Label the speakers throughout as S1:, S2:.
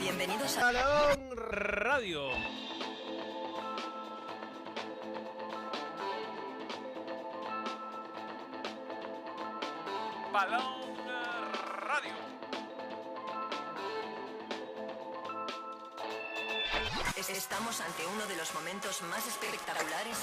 S1: Bienvenidos a
S2: Balón Radio. Balón Radio.
S1: Es- Estamos ante uno de los momentos más espectaculares.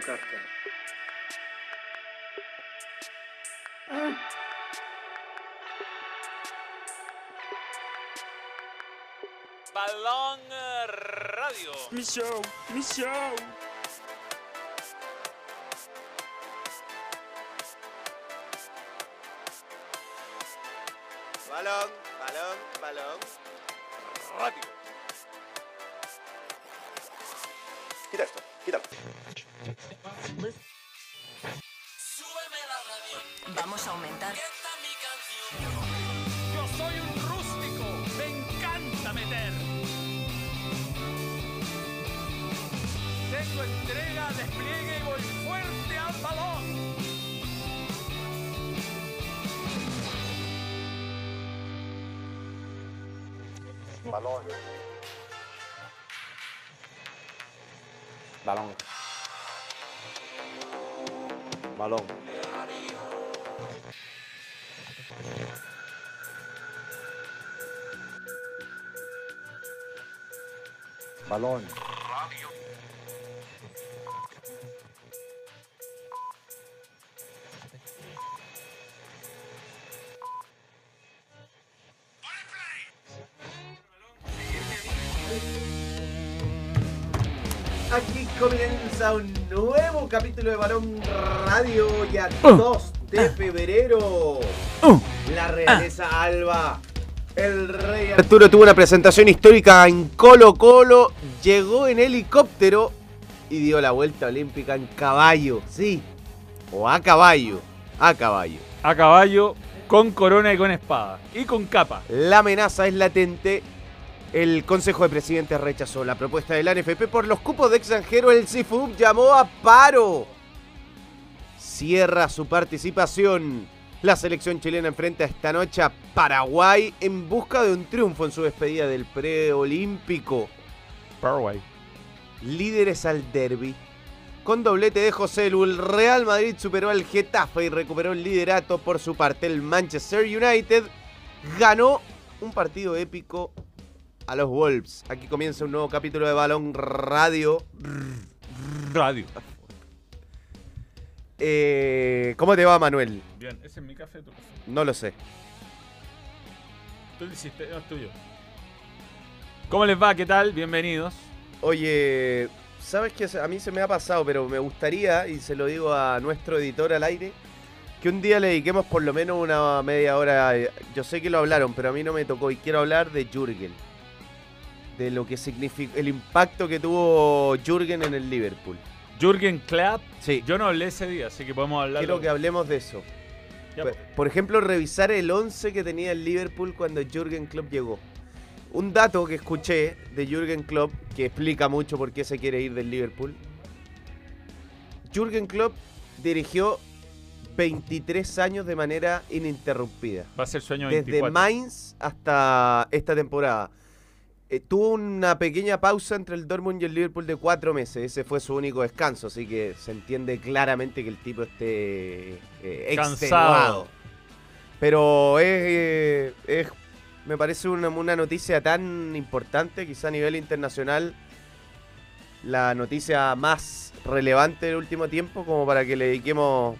S3: Tocarte.
S2: Balón Radio.
S3: Mi show,
S2: Balón.
S4: Aquí comienza un nuevo capítulo de Balón Radio ya 2 de febrero. La realeza Alba. El rey Arturo tuvo una presentación histórica en Colo Colo, llegó en helicóptero y dio la vuelta olímpica en caballo. Sí, o a caballo, a caballo.
S5: a caballo, con corona y con espada. Y con capa.
S4: La amenaza es latente. El Consejo de Presidentes rechazó la propuesta del ANFP por los cupos de extranjero. El CIFUB llamó a paro. Cierra su participación. La selección chilena enfrenta esta noche a Paraguay en busca de un triunfo en su despedida del preolímpico.
S5: Paraguay.
S4: Líderes al derby. Con doblete de José Lu, el Real Madrid superó al Getafe y recuperó el liderato por su parte. El Manchester United ganó un partido épico a los Wolves. Aquí comienza un nuevo capítulo de Balón Radio.
S5: Radio.
S4: Eh, ¿Cómo te va, Manuel?
S5: Bien, ese es mi café, tu café.
S4: No lo sé.
S5: Tú lo hiciste, no es tuyo. ¿Cómo les va? ¿Qué tal? Bienvenidos.
S4: Oye, ¿sabes qué? A mí se me ha pasado, pero me gustaría, y se lo digo a nuestro editor al aire, que un día le dediquemos por lo menos una media hora. Yo sé que lo hablaron, pero a mí no me tocó y quiero hablar de Jürgen. De lo que significa, el impacto que tuvo Jürgen en el Liverpool.
S5: Jürgen Klopp.
S4: Sí,
S5: Yo no hablé ese día, así que podemos hablar.
S4: quiero que hablemos de eso. Por-
S5: pues.
S4: Por ejemplo, revisar el 11 que tenía el Liverpool cuando Jürgen Klopp llegó. Un dato que escuché de Jürgen Klopp que explica mucho por qué se quiere ir del Liverpool. Jürgen Klopp dirigió 23 años de manera ininterrumpida.
S5: Va a ser sueño
S4: Desde
S5: 24.
S4: Mainz hasta esta temporada. Eh, tuvo una pequeña pausa entre el Dortmund y el Liverpool de cuatro meses. Ese fue su único descanso, así que se entiende claramente que el tipo esté eh, extenuado. Pero es, eh, es- me parece una, una noticia tan importante, quizá a nivel internacional, la noticia más relevante del último tiempo, como para que le dediquemos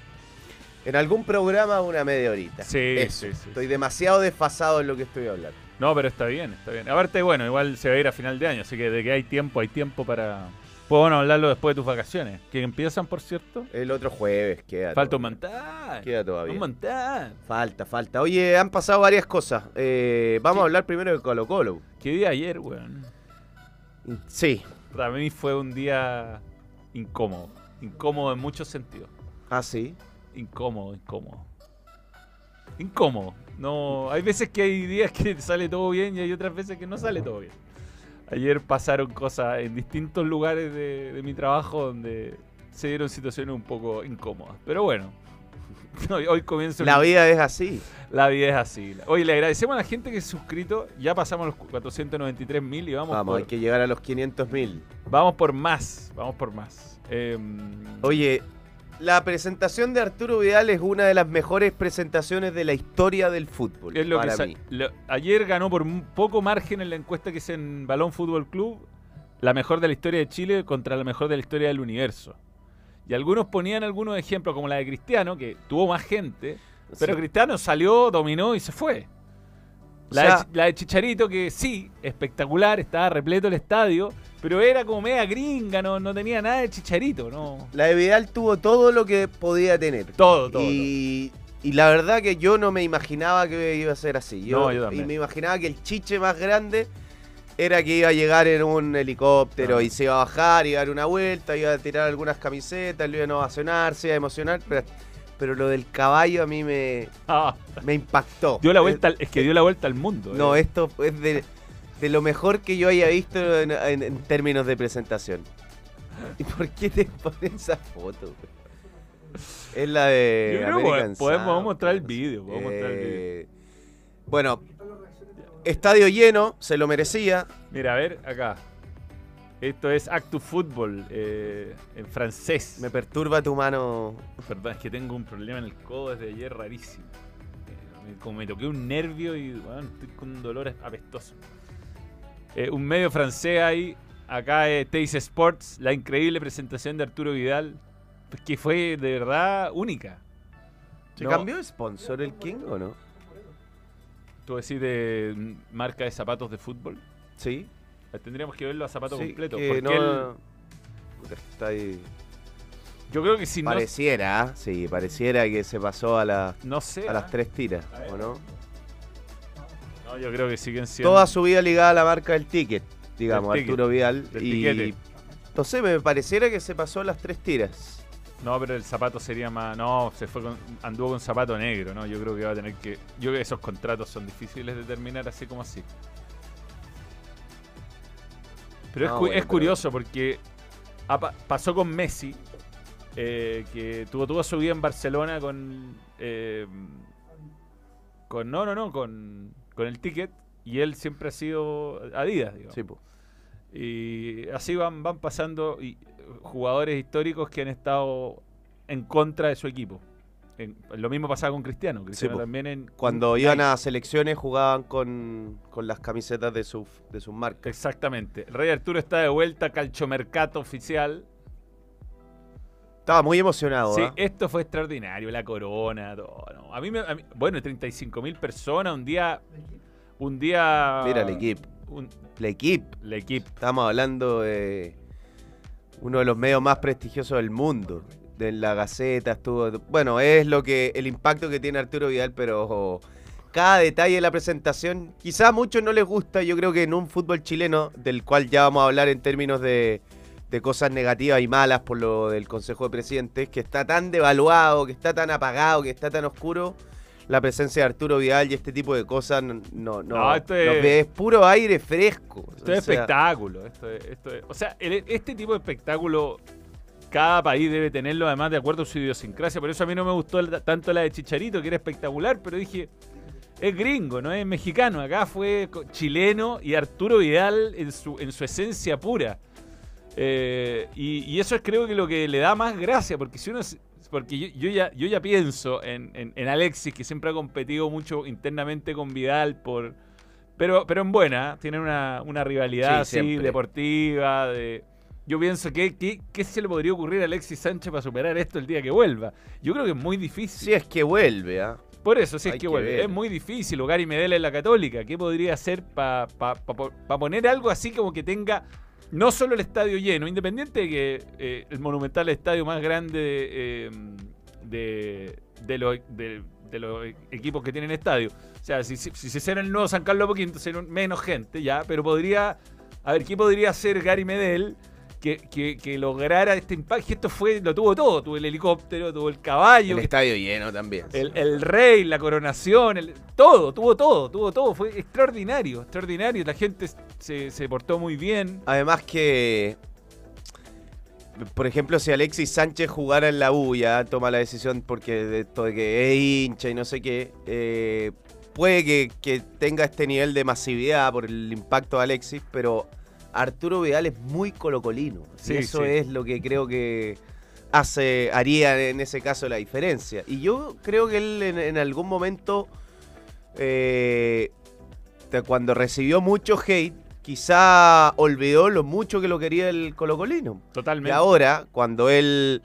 S4: en algún programa una media horita.
S5: Sí,
S4: Eso.
S5: sí, sí,
S4: Estoy demasiado desfasado en lo que estoy hablando.
S5: No, pero está bien, está bien. Aparte, bueno, igual se va a ir a final de año, así que de que hay tiempo, hay tiempo para. Puedo bueno, hablarlo después de tus vacaciones, que empiezan, por cierto.
S4: El otro jueves queda.
S5: Falta un
S4: todavía.
S5: montón.
S4: Queda todavía.
S5: Un montón.
S4: Falta, falta. Oye, han pasado varias cosas. Eh, vamos a hablar primero de Colo Colo.
S5: ¿Qué día ayer, weón?
S4: Sí.
S5: Para mí fue un día incómodo. Incómodo en muchos sentidos.
S4: Ah, sí.
S5: Incómodo, incómodo. incómodo. No, hay veces que hay días que sale todo bien y hay otras veces que no sale todo bien. Ayer pasaron cosas en distintos lugares de, de mi trabajo donde se dieron situaciones un poco incómodas. Pero bueno, hoy, hoy comienza
S4: La vida es así.
S5: la vida es así. Oye, le agradecemos a la gente que se ha suscrito. Ya pasamos los 493 mil y vamos,
S4: Vamos,
S5: por,
S4: hay que llegar a los 500 mil.
S5: vamos por más. Vamos por más. Em,
S4: Oye, la presentación de Arturo Vidal es una de las mejores presentaciones de la historia del fútbol.
S5: es lo que
S4: para
S5: sa-
S4: mí.
S5: lo- ayer ganó por un poco margen en la encuesta que es en Balón Fútbol Club. La mejor de la historia de Chile contra la mejor de la historia del universo. Y algunos ponían algunos ejemplos, como la de Cristiano, que tuvo más gente. Pero
S4: Sí.
S5: Cristiano salió, dominó y se fue. La,
S4: sea-
S5: de, Chi- la de Chicharito, que sí, espectacular, estaba repleto el estadio, pero era como media gringa, no, no tenía nada de Chicharito, no.
S4: La de Vidal tuvo todo lo que podía tener.
S5: Todo, todo.
S4: Y, y la verdad que yo no me imaginaba que iba a ser así. Yo,
S5: No, yo también.
S4: Y me imaginaba que el chiche más grande era que iba a llegar en un helicóptero
S5: Ah.
S4: y se iba a bajar, iba a dar una vuelta, iba a tirar algunas camisetas, lo iban a ovacionar, se iba a emocionar. Pero, pero lo del caballo a mí me,
S5: Ah,
S4: me impactó.
S5: dio la vuelta, al- es que dio la vuelta al mundo.
S4: No,
S5: eh.
S4: esto es de, de lo mejor que yo haya visto en, en- en términos de presentación. ¿Y por qué te pones esa foto? Es la de.
S5: Yo creo
S4: American
S5: podemos
S4: Sound,
S5: mostrar el vídeo, podemos mostrar el
S4: Eh, Bueno, estadio lleno, se lo merecía.
S5: Mira, a ver, acá. Esto es Actu Football eh, en francés.
S4: Me perturba tu mano.
S5: Perdón, es que tengo un problema en el codo desde ayer rarísimo. Eh, como me toqué un nervio y bueno, estoy con un dolor apestoso. Eh, un medio francés ahí. Acá es Teis Sports, la increíble presentación de Arturo Vidal, pues, que fue de verdad única.
S4: ¿Se
S5: No,
S4: cambió de sponsor el King o no?
S5: Tú decís de marca de zapatos de fútbol.
S4: Sí.
S5: Eh, Tendríamos que verlo a zapato
S4: sí,
S5: completo.
S4: que
S5: porque
S4: no-
S5: él-
S4: está ahí.
S5: yo creo que si no,
S4: Pareciera, ¿ah? sí, pareciera que se pasó a, la-
S5: no sé.
S4: a las
S5: ah,
S4: tres tiras,
S5: A.
S4: ¿o no?
S5: No, yo creo que siguen siendo.
S4: Toda su vida ligada a la marca del ticket, digamos,
S5: Del
S4: Arturo Vidal.
S5: del
S4: y
S5: tiquete.
S4: no sé, me pareciera que se pasó las tres tiras.
S5: No, pero el zapato sería más. No, se fue con, anduvo con zapato negro, ¿no? Yo creo que va a tener que. Yo creo que esos contratos son difíciles de terminar así como así. Pero es,
S4: No,
S5: cu-
S4: bueno,
S5: es
S4: pero-
S5: curioso porque pasó con Messi, eh, que tuvo toda su vida en Barcelona con. eh, con no, no, no, con, con el ticket. Y él siempre ha sido Adidas, digamos.
S4: Sí, po.
S5: Y así van, van pasando y- jugadores históricos que han estado en contra de su equipo. En- lo mismo pasaba con Cristiano. Cristiano
S4: po.
S5: también en.
S4: Cuando
S5: en
S4: iban a selecciones jugaban con, con las camisetas de, su, de sus marcas.
S5: Exactamente. Rey Arturo está de vuelta, calchomercato oficial.
S4: Estaba muy emocionado.
S5: Sí,
S4: ¿ah?
S5: esto fue extraordinario, la corona, todo. ¿no? A mí, me, a mí- bueno, 35 mil personas, un día, un día.
S4: Mira el equipo.
S5: un-
S4: El equipo.
S5: el equipo.
S4: Estamos hablando de uno de los medios más prestigiosos del mundo. De la Gaceta estuvo. Bueno, es lo que. el impacto que tiene Arturo Vidal, pero cada detalle de la presentación. Quizá a muchos no les gusta. Yo creo que en un fútbol chileno, del cual ya vamos a hablar en términos de, de cosas negativas y malas por lo del Consejo de Presidentes, que está tan devaluado, que está tan apagado, que está tan oscuro. La presencia de Arturo Vidal y este tipo de cosas no, no,
S5: esto es-
S4: nos ve- es puro aire fresco.
S5: Esto
S4: O
S5: es
S4: sea,
S5: espectáculo. Esto es- esto es- o sea, el- este tipo de espectáculo, cada país debe tenerlo, además de acuerdo a su idiosincrasia. Por eso a mí no me gustó tanto la de Chicharito, que era espectacular, pero dije, es gringo, no es mexicano. Acá fue chileno y Arturo Vidal en su, en su esencia pura. Eh, y, y eso es creo que lo que le da más gracia, porque si uno... Porque yo, yo ya, yo ya pienso en, en- en Alexis, que siempre ha competido mucho internamente con Vidal por... Pero, pero en buena, ¿eh? tienen una, una rivalidad
S4: Sí,
S5: así,
S4: siempre.
S5: deportiva. De... Yo pienso que, que- ¿qué se le podría ocurrir a Alexis Sánchez para superar esto el día que vuelva? Yo creo que es muy difícil.
S4: Si es que vuelve, ¿ah?
S5: Por eso, si es que
S4: que
S5: vuelve.
S4: ver.
S5: Es muy difícil. O Gary Medel en la Católica. ¿Qué podría hacer para poner algo así como que tenga no solo el estadio lleno, independiente de que eh, el Monumental el estadio más grande eh, de, de los, de, de los equipos que tienen estadio? O sea, si, si, si se hiciera el nuevo San Carlos Poquinto, sería menos gente ya, pero podría. A ver, ¿qué podría hacer Gary Medel? Que, que- que lograra este impacto. Y esto fue, lo tuvo todo. Tuvo el helicóptero, tuvo el caballo,
S4: El
S5: que-
S4: estadio lleno también.
S5: el, el rey, la coronación, el- todo, tuvo todo, tuvo todo. Fue extraordinario, extraordinario. La gente se, se portó muy bien.
S4: Además que, por ejemplo, si Alexis Sánchez jugara en la U, ya toma la decisión porque de esto de que es hincha y no sé qué, eh, puede que, que tenga este nivel de masividad por el impacto de Alexis, pero Arturo Vidal es muy colocolino.
S5: Sí,
S4: y eso
S5: sí.
S4: es lo que creo que hace, haría en ese caso la diferencia. Y yo creo que él en, en algún momento, eh, cuando recibió mucho hate, quizá olvidó lo mucho que lo quería el colocolino. Y
S5: Totalmente.
S4: ahora, cuando él...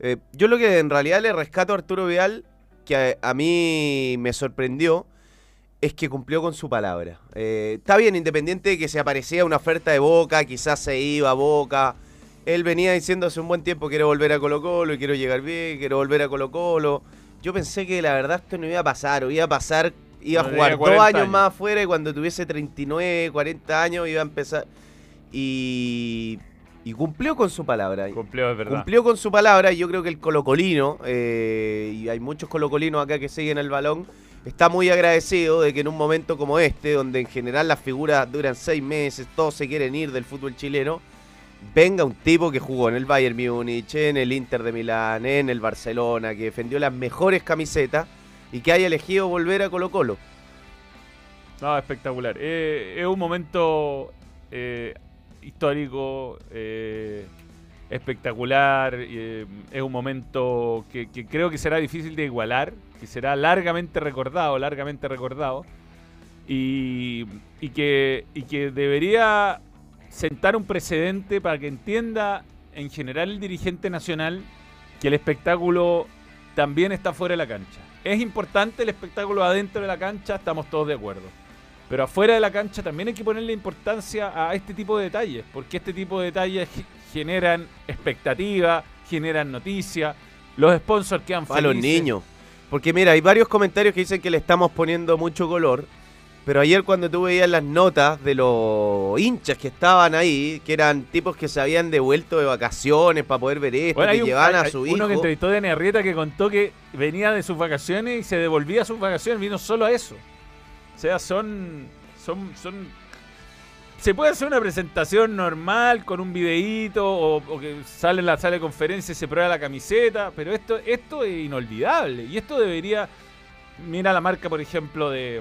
S4: eh, yo lo que en realidad le rescato a Arturo Vidal, que a, a mí me sorprendió, es que cumplió con su palabra. Eh, está bien, independiente de que se aparecía una oferta de Boca, quizás se iba a Boca. Él venía diciendo hace un buen tiempo, quiero volver a Colo Colo, y quiero llegar bien, quiero volver a Colo Colo. Yo pensé que la verdad esto no iba a pasar, o iba a pasar, iba a jugar dos
S5: 40
S4: años,
S5: años.
S4: más afuera y cuando tuviese 39, 40 años iba a empezar. Y, y cumplió con su palabra.
S5: Cumplió, es verdad.
S4: Cumplió con su palabra y yo creo que el colocolino, eh, y hay muchos colocolinos acá que siguen el balón, está muy agradecido de que en un momento como este, donde en general las figuras duran seis meses, todos se quieren ir del fútbol chileno, venga un tipo que jugó en el Bayern Múnich, en el Inter de Milán, en el Barcelona, que defendió las mejores camisetas y que haya elegido volver a Colo Colo.
S5: No, espectacular. Eh, es un momento eh, histórico, eh, espectacular. eh, es un momento que, creo que será difícil de igualar, que será largamente recordado, largamente recordado. Y, y que, y que debería sentar un precedente para que entienda en general el dirigente nacional que el espectáculo también está fuera de la cancha. Es importante el espectáculo adentro de la cancha, estamos todos de acuerdo. Pero afuera de la cancha también hay que ponerle importancia a este tipo de detalles, porque este tipo de detalles ge- generan expectativa, generan noticia, los sponsors quedan
S4: A los
S5: felices.
S4: niños. Porque mira, hay varios comentarios que dicen que le estamos poniendo mucho color. Pero ayer cuando tú veías las notas de los hinchas que estaban ahí, que eran tipos que se habían devuelto de vacaciones para poder ver esto,
S5: Bueno,
S4: que
S5: un-
S4: llevaban
S5: hay-
S4: a su
S5: uno
S4: hijo.
S5: que entrevistó de Arrieta que contó que venía de sus vacaciones y se devolvía a sus vacaciones, vino solo a eso. O sea, son. son, son se puede hacer una presentación normal con un videíto o, o que sale en la sala de conferencia y se prueba la camiseta, pero esto, esto es inolvidable y esto debería. Mira la marca, por ejemplo, de,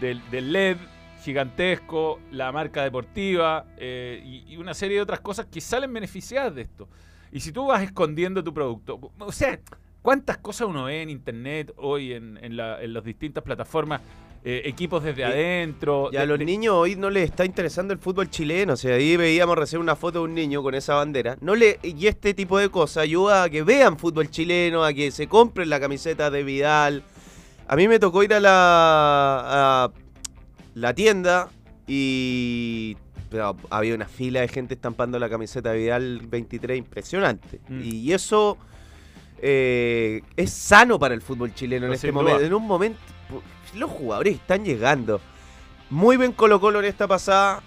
S5: del, LED gigantesco, la marca deportiva eh, y, y una serie de otras cosas que salen beneficiadas de esto. Y si tú vas escondiendo tu producto, o sea, ¿cuántas cosas uno ve en internet hoy en, en, la- en las distintas plataformas? Eh, equipos desde
S4: Y-
S5: adentro.
S4: Y a
S5: de-
S4: los niños hoy no les está interesando el fútbol chileno. O sea, ahí veíamos recién una foto de un niño con esa bandera. No le, y este tipo de cosas ayuda a que vean fútbol chileno, a que se compren la camiseta de Vidal. A mí me tocó ir a la, a la tienda y pero había una fila de gente estampando la camiseta de Vidal 23 impresionante.
S5: Mm.
S4: Y eso eh, es sano para el fútbol chileno en este momento. En un momento, los jugadores están llegando. Muy bien Colo Colo en esta pasada.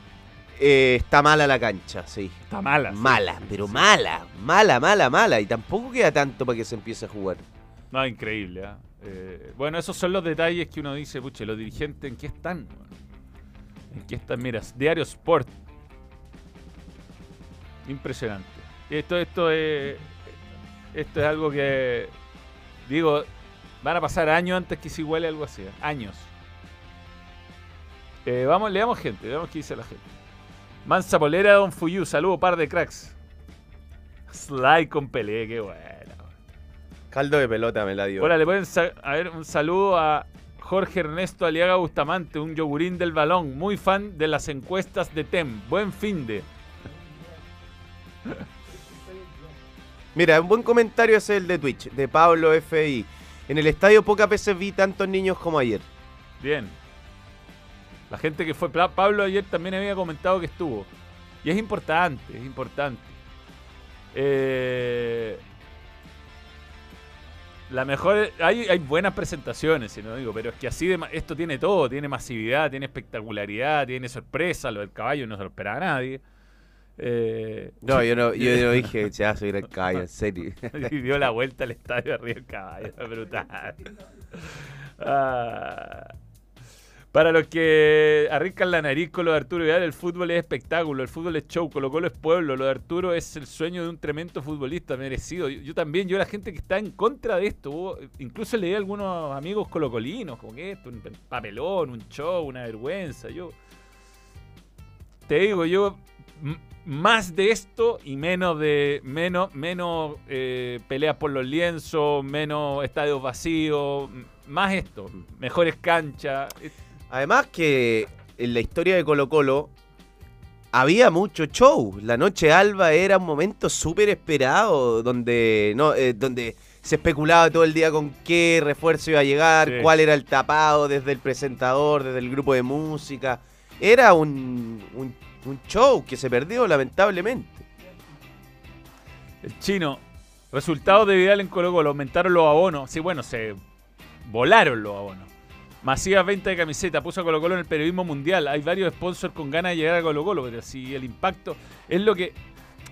S4: Eh, está mala la cancha, sí.
S5: Está mala. sí.
S4: Mala, pero mala, mala, mala, mala. Y tampoco queda tanto para que se empiece a jugar.
S5: No, increíble. ¿ah? Eh, bueno, esos son los detalles que uno dice, puche, los dirigentes, ¿en qué están? ¿En qué están? Mira, Diario Sport. Impresionante. Esto, esto es. Esto es algo que. Digo, van a pasar años antes que se iguale algo así. ¿eh? Años. Eh, vamos, leamos gente, veamos qué dice la gente. Mansa Polera, Don Fuyu, saludo, par de cracks. Sly con Pelé, qué bueno.
S4: Caldo de pelota me la dio.
S5: Hola, le pueden a ver un saludo a Jorge Ernesto Aliaga Bustamante, un yogurín del balón, muy fan de las encuestas de TEM. Buen fin de.
S4: Mira, un buen comentario es el de Twitch, de Pablo FI. En el estadio pocas veces vi tantos niños como ayer.
S5: Bien. La gente que fue. Pa- Pablo ayer también había comentado que estuvo. Y es importante, es importante. Eh, la mejor. Hay, hay buenas presentaciones, si no digo, pero es que así de, esto tiene todo: tiene masividad, tiene espectacularidad, tiene sorpresa. Lo del caballo no se lo esperaba a nadie. Eh,
S4: No, yo no, yo no dije, ya soy el caballo, en serio.
S5: y dio la vuelta al estadio arriba del caballo. Brutal. Ah. Para los que arriscan la nariz con lo de Arturo Vidal, el fútbol es espectáculo, el fútbol es show, Colo Colo es pueblo, lo de Arturo es el sueño de un tremendo futbolista merecido. Yo, yo también, yo la gente que está en contra de esto, incluso leí a algunos amigos colocolinos, como que esto, un papelón, un show, una vergüenza. Yo te digo, yo más de esto y menos de menos menos eh, peleas por los lienzos, menos estadios vacíos, más esto, mejores canchas. Es-
S4: Además que en la historia de Colo Colo había mucho show. La noche alba era un momento súper esperado donde, no, eh, donde se especulaba todo el día con qué refuerzo iba a llegar,
S5: Sí.
S4: cuál era el tapado desde el presentador, desde el grupo de música. Era un, un- un show que se perdió lamentablemente.
S5: El chino, resultados de Vidal en Colo Colo, aumentaron los abonos. Sí, bueno, se volaron los abonos. Masiva venta de camiseta, puso a Colo Colo en el periodismo mundial. Hay varios sponsors con ganas de llegar a Colo Colo, pero si el impacto es lo que...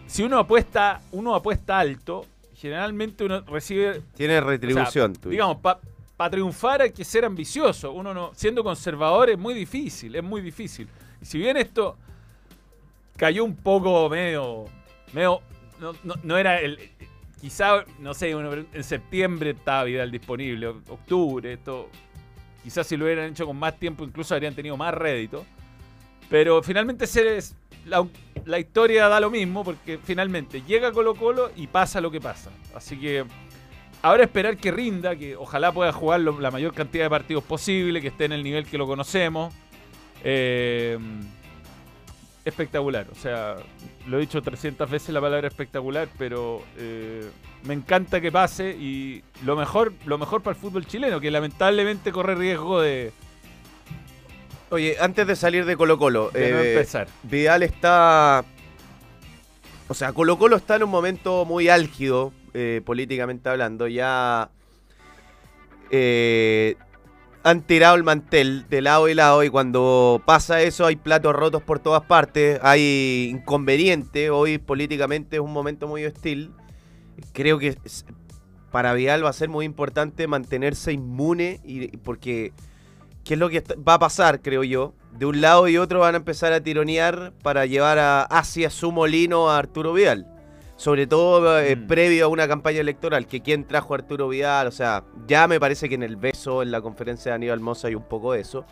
S5: Si uno apuesta, uno apuesta alto, generalmente uno recibe
S4: Tiene retribución.
S5: O sea, digamos, para triunfar hay que ser ambicioso. Uno no, siendo conservador es muy difícil, es muy difícil. Y si bien esto cayó un poco medio, medio, no, no- no era el, quizá, no sé, en septiembre estaba Vidal disponible, octubre, esto, quizás si lo hubieran hecho con más tiempo incluso habrían tenido más rédito. Pero finalmente se la, la historia da lo mismo porque finalmente llega Colo Colo y pasa lo que pasa. Así que ahora esperar que rinda, que ojalá pueda jugar la mayor cantidad de partidos posible, que esté en el nivel que lo conocemos. Eh, espectacular, o sea, lo he dicho 300 veces la palabra espectacular, pero eh, me encanta que pase y lo mejor, lo mejor para el fútbol chileno, que lamentablemente corre riesgo de,
S4: Oye, antes de salir de Colo Colo,
S5: de no
S4: eh,
S5: empezar.
S4: Vidal está. O sea, Colo Colo está en un momento muy álgido, eh, políticamente hablando. Ya. eh, han tirado el mantel de lado y lado. Y cuando pasa eso, hay platos rotos por todas partes. Hay inconveniente. Hoy, políticamente, es un momento muy hostil. Creo que para Vidal va a ser muy importante mantenerse inmune. Y, porque. ¿Qué es lo que va a pasar, creo yo? De un lado y otro van a empezar a tironear para llevar a, hacia su molino a Arturo Vidal. Sobre todo eh,
S5: Mm.
S4: previo a una campaña electoral, que quién trajo a Arturo Vidal, o sea, ya me parece que en el beso, en la conferencia de Aníbal Mosa hay un poco de eso.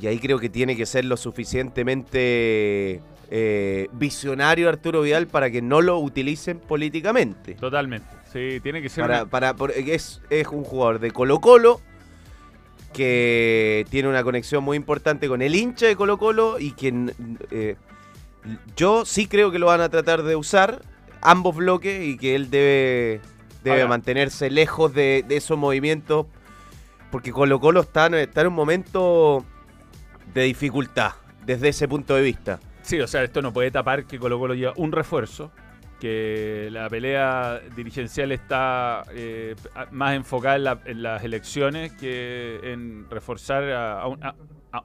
S4: Y ahí creo que tiene que ser lo suficientemente eh, visionario Arturo Vidal para que no lo utilicen políticamente.
S5: Totalmente. Sí, tiene que ser
S4: Para,
S5: una-
S4: para, por- es, es un jugador de Colo Colo que tiene una conexión muy importante con el hincha de Colo Colo y que eh, yo sí creo que lo van a tratar de usar ambos bloques y que él debe, debe
S5: Ahora.
S4: mantenerse lejos de, de esos movimientos porque Colo Colo está, en- está en un momento de dificultad desde ese punto de vista.
S5: Sí, o sea, esto no puede tapar que Colo Colo lleva un refuerzo, que la pelea dirigencial está eh, más enfocada en, la- en las elecciones que en reforzar a, a un, a-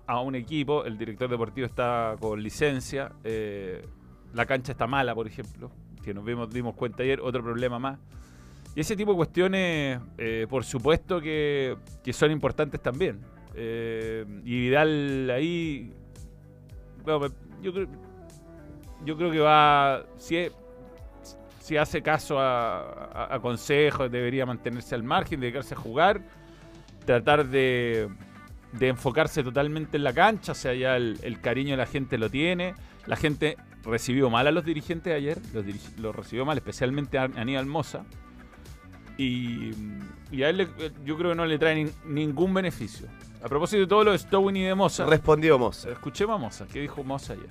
S5: a- un equipo. El director deportivo está con licencia, eh, la cancha está mala, por ejemplo, que nos vimos, dimos cuenta ayer, otro problema más. Y ese tipo de cuestiones, eh, por supuesto que, que son importantes también. Eh, y Vidal ahí yo creo, yo creo que va. Si, si hace caso a, a- a consejos, debería mantenerse al margen, dedicarse a jugar, tratar de, de enfocarse totalmente en la cancha. O sea, ya el, el cariño de la gente lo tiene. La gente recibió mal a los dirigentes ayer, los, recibió mal, especialmente a Aníbal Moza. Y, y a él le- yo creo que no le trae nin- ningún beneficio. A propósito de todo lo de Stowin y de Moza,
S4: Respondió Moza.
S5: escuchemos a Moza. ¿Qué dijo Moza ayer?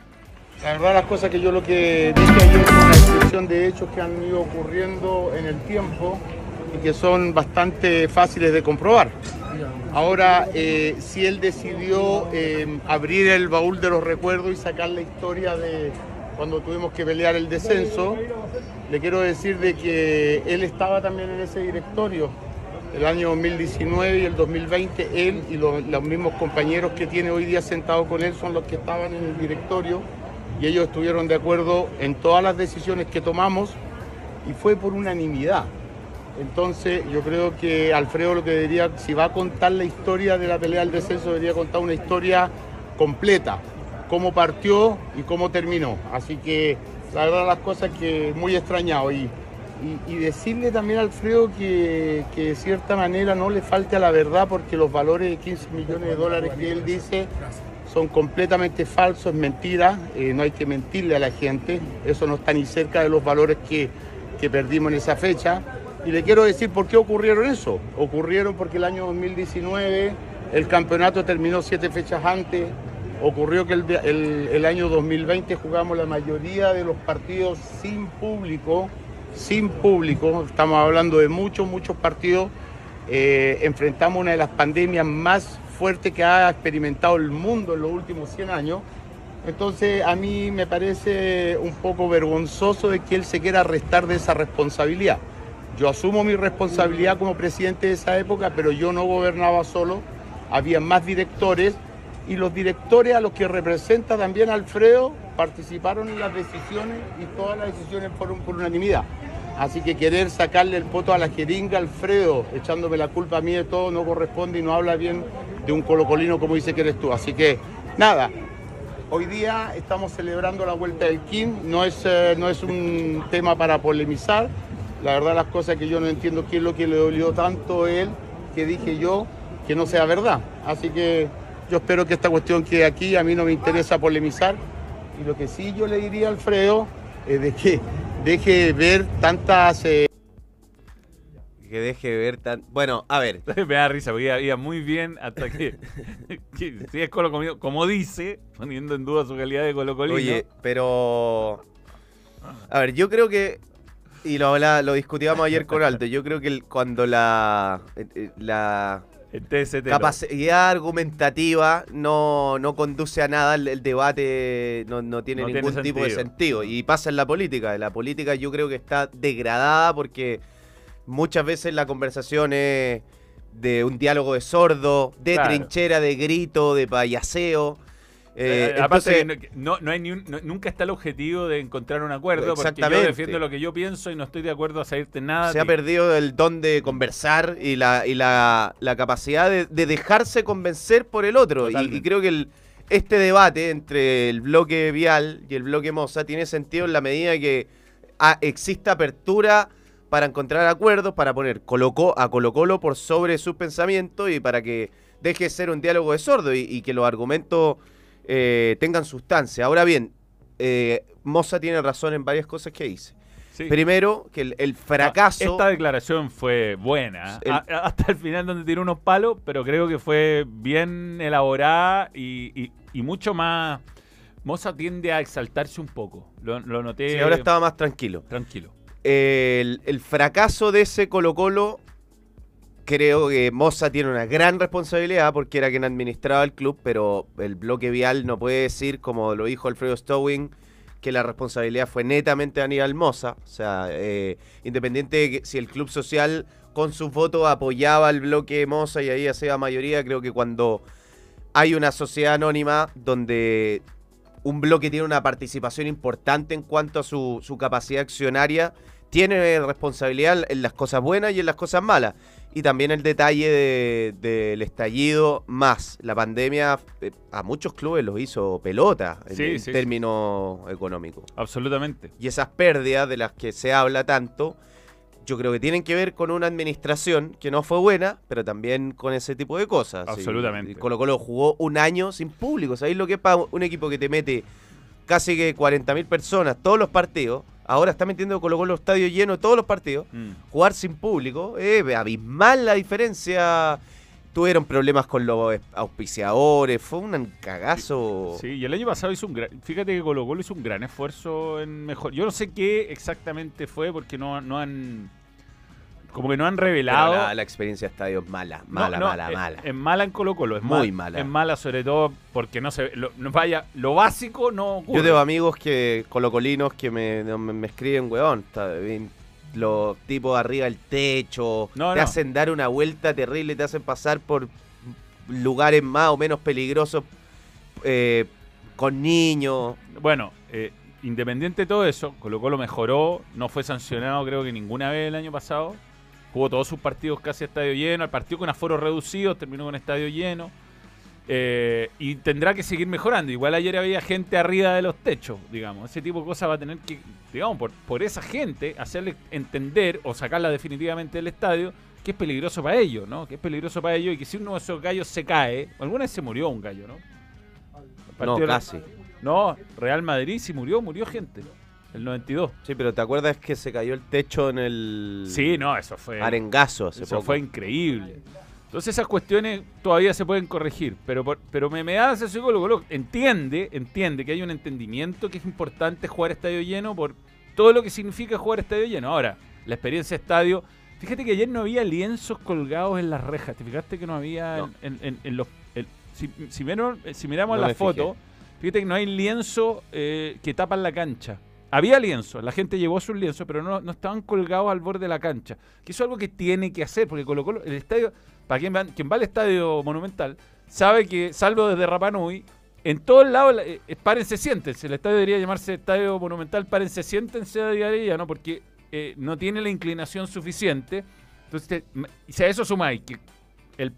S6: La verdad las cosas que yo lo que dije ayer es una descripción de hechos que han ido ocurriendo en el tiempo y que son bastante fáciles de comprobar. Ahora, eh, si él decidió eh, abrir el baúl de los recuerdos y sacar la historia de cuando tuvimos que pelear el descenso, le quiero decir de que él estaba también en ese directorio. El año 2019 y el 2020, él y lo- los mismos compañeros que tiene hoy día sentados con él son los que estaban en el directorio y ellos estuvieron de acuerdo en todas las decisiones que tomamos y fue por unanimidad. Entonces yo creo que Alfredo lo que debería, si va a contar la historia de la pelea del descenso, debería contar una historia completa, cómo partió y cómo terminó. Así que la verdad las cosas que muy extrañado y, y, decirle también a Alfredo que, que de cierta manera no le falte a la verdad porque los valores de 15 millones de dólares que él dice son completamente falsos, es mentira, eh, no hay que mentirle a la gente, eso no está ni cerca de los valores que, que perdimos en esa fecha. Y le quiero decir por qué ocurrieron eso. Ocurrieron porque el año 2019 el campeonato terminó siete fechas antes, ocurrió que el, el- año 2020 jugamos la mayoría de los partidos sin público, sin público, estamos hablando de muchos, muchos partidos, Eh, enfrentamos una de las pandemias más fuertes que ha experimentado el mundo en los últimos 100 años. Entonces a mí me parece un poco vergonzoso de que él se quiera restar de esa responsabilidad. Yo asumo mi responsabilidad como presidente de esa época, pero yo no gobernaba solo, había más directores y los directores a los que representa también Alfredo participaron en las decisiones y todas las decisiones fueron por unanimidad. Así que querer sacarle el poto a la jeringa Alfredo, echándome la culpa a mí de todo, no corresponde y no habla bien de un colocolino como dice que eres tú. Así que nada, Hoy día estamos celebrando la vuelta del King, no es, eh, no es un tema para polemizar. La verdad las cosas que yo no entiendo qué es lo que le dolió tanto a él, que dije yo, que no sea verdad. Así que yo espero que esta cuestión quede aquí, a mí no me interesa polemizar. Y lo que sí yo le diría a Alfredo es de que deje de ver tantas... eh,
S4: Que deje de ver tan. Bueno, a ver.
S5: Me da risa, porque iba, iba muy bien hasta que, que si es Colo Colino, como dice, poniendo en duda su calidad de Colo Colino.
S4: Oye, pero. A ver, yo creo que. Y lo, hablaba- lo discutíamos ayer con Alto. Yo creo que el- cuando la. eh, eh, La capacidad argumentativa no, no conduce a nada, el, el debate no, no tiene
S5: No tiene
S4: ningún tipo de
S5: sentido.
S4: sentido. Y pasa en la política. La política yo creo que está degradada porque muchas veces la conversación es de un diálogo de sordo, de
S5: Claro.
S4: trinchera, de grito, de payaseo. Eh,
S5: aparte,
S4: entonces-
S5: no, no, no hay ni un- no- nunca está el objetivo de encontrar un acuerdo, porque yo defiendo lo que yo pienso y no estoy de acuerdo a salirte en nada.
S4: se ha perdido el don de conversar y la, y la, la capacidad de, de dejarse convencer por el otro. Y, creo que el- este debate entre el bloque Vial y el bloque Moza tiene sentido en la medida que ah, exista apertura para encontrar acuerdos, para poner Colo a Colo Colo por sobre sus pensamientos y para que deje de ser un diálogo de sordo y, y que los argumentos eh, tengan sustancia. Ahora bien, eh, Moza tiene razón en varias cosas que dice.
S5: Sí.
S4: Primero, que el, el fracaso.
S5: Esta declaración fue buena.
S4: El-
S5: A- a- hasta el final donde tiró unos palos, pero creo que fue bien elaborada y, y- y mucho más... Moza tiende a exaltarse un poco. Lo, lo noté
S4: Sí, ahora estaba más tranquilo.
S5: tranquilo.
S4: El, el fracaso de ese Colo Colo, creo que Moza tiene una gran responsabilidad porque era quien administraba el club, pero el bloque vial no puede decir, como lo dijo Alfredo Stowing, que la responsabilidad fue netamente de Aníbal Moza. O sea, eh, independiente de que si el club social con sus votos apoyaba al bloque Moza y ahí hacía mayoría, creo que cuando hay una sociedad anónima donde un bloque tiene una participación importante en cuanto a su, su capacidad accionaria, tiene responsabilidad en las cosas buenas y en las cosas malas. Y también el detalle de- del estallido más la pandemia eh, a muchos clubes los hizo pelota en,
S5: Sí,
S4: en
S5: sí, sí.
S4: términos económicos.
S5: Absolutamente.
S4: Y esas pérdidas de las que se habla tanto, yo creo que tienen que ver con una administración que no fue buena, pero también con ese tipo de cosas.
S5: Absolutamente.
S4: y Colo Colo jugó un año sin público. ¿Sabéis lo que es para un equipo que te mete casi que 40.000 personas todos los partidos? Ahora está metiendo Colo Colo estadio lleno todos los partidos.
S5: Mm.
S4: Jugar sin público, es abismal la diferencia. Tuvieron problemas con los auspiciadores, fue un cagazo.
S5: Sí, y el año pasado hizo un gran... Fíjate que Colo Colo hizo un gran esfuerzo en mejor... Yo no sé qué exactamente fue porque no, no han... Como que no han revelado...
S4: la, la experiencia de estadio es mala, mala,
S5: no,
S4: mala,
S5: es-
S4: mala.
S5: Es mala en Colo Colo, es
S4: Muy
S5: mal-
S4: mala.
S5: Es mala sobre todo porque no se... Lo, no, vaya, lo básico no ocurre.
S4: Yo tengo amigos que colocolinos que me, me, me escriben, weón, los tipos arriba del techo, te hacen dar una vuelta terrible, te hacen pasar por lugares más o menos peligrosos, eh, con niños.
S5: Bueno, eh, independiente de todo eso, Colo Colo mejoró, no fue sancionado creo que ninguna vez el año pasado. Jugó todos sus partidos casi a estadio lleno, el partido con aforos reducidos, terminó con estadio lleno. Eh, y tendrá que seguir mejorando. Igual ayer había gente arriba de los techos, digamos. Ese tipo de cosas va a tener que, digamos, por, por esa gente, hacerle entender o sacarla definitivamente del estadio que es peligroso para ellos, ¿no? Que es peligroso para ellos y que si uno de esos gallos se cae, alguna vez se murió un gallo, ¿no?
S4: No, casi.
S5: No, Real Madrid sí murió, murió gente. El 92.
S4: Sí, pero ¿te acuerdas que se cayó el techo en el
S5: Sí, no, eso fue.
S4: arengazo hace
S5: Eso
S4: poco?
S5: fue increíble. Entonces esas cuestiones todavía se pueden corregir, pero por- pero me, me da ese psicólogo, loco, entiende, entiende que hay un entendimiento que es importante jugar estadio lleno por todo lo que significa jugar estadio lleno. Ahora, la experiencia estadio, fíjate que ayer no había lienzos colgados en las rejas, te fijaste que no había
S4: No.
S5: en, en- en los el- si, si miram- si miramos
S4: No
S5: la
S4: me
S5: foto, fíjate que no hay lienzo eh, que tapan la cancha. Había lienzos, la gente llevó sus lienzos, pero no, no estaban colgados al borde de la cancha. Que eso es algo que tiene que hacer, porque Colo Colo, el estadio, para quien va, quien va al estadio monumental, sabe que, salvo desde Rapanui, en todos lados, la- eh, párense, siéntense. El estadio debería llamarse Estadio Monumental, párense, siéntense a día a día, ¿no? Porque eh, no tiene la inclinación suficiente. Entonces, te- si a eso sumáis que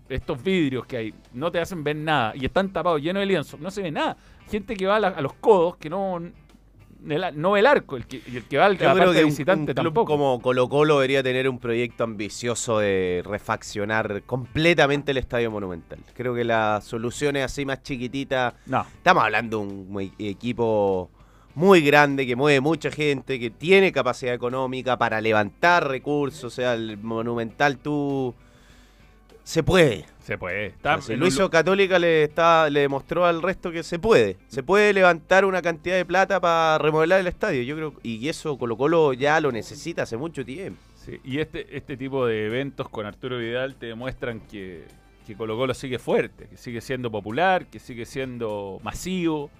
S5: estos vidrios que hay no te hacen ver nada y están tapados, llenos de lienzo, no se ve nada. Gente que va a los codos, que no, el- no el arco, el que, el que va al
S4: Yo creo que un,
S5: visitante
S4: un club
S5: tampoco.
S4: como Colo Colo debería tener un proyecto ambicioso de refaccionar completamente el Estadio Monumental. Creo que las soluciones así más chiquititas...
S5: No,
S4: Estamos hablando de un equipo muy grande que mueve mucha gente, que tiene capacidad económica para levantar recursos. O sea, el Monumental tú... Se puede.
S5: se puede. Está
S4: Si
S5: en
S4: lo hizo Católica le está le demostró al resto que se puede. Se puede levantar una cantidad de plata para remodelar el estadio. Yo creo y eso Colo Colo ya lo necesita hace mucho tiempo.
S5: Sí, y este, este tipo de eventos con Arturo Vidal te demuestran que, que Colo Colo sigue fuerte, que sigue siendo popular, que sigue siendo masivo,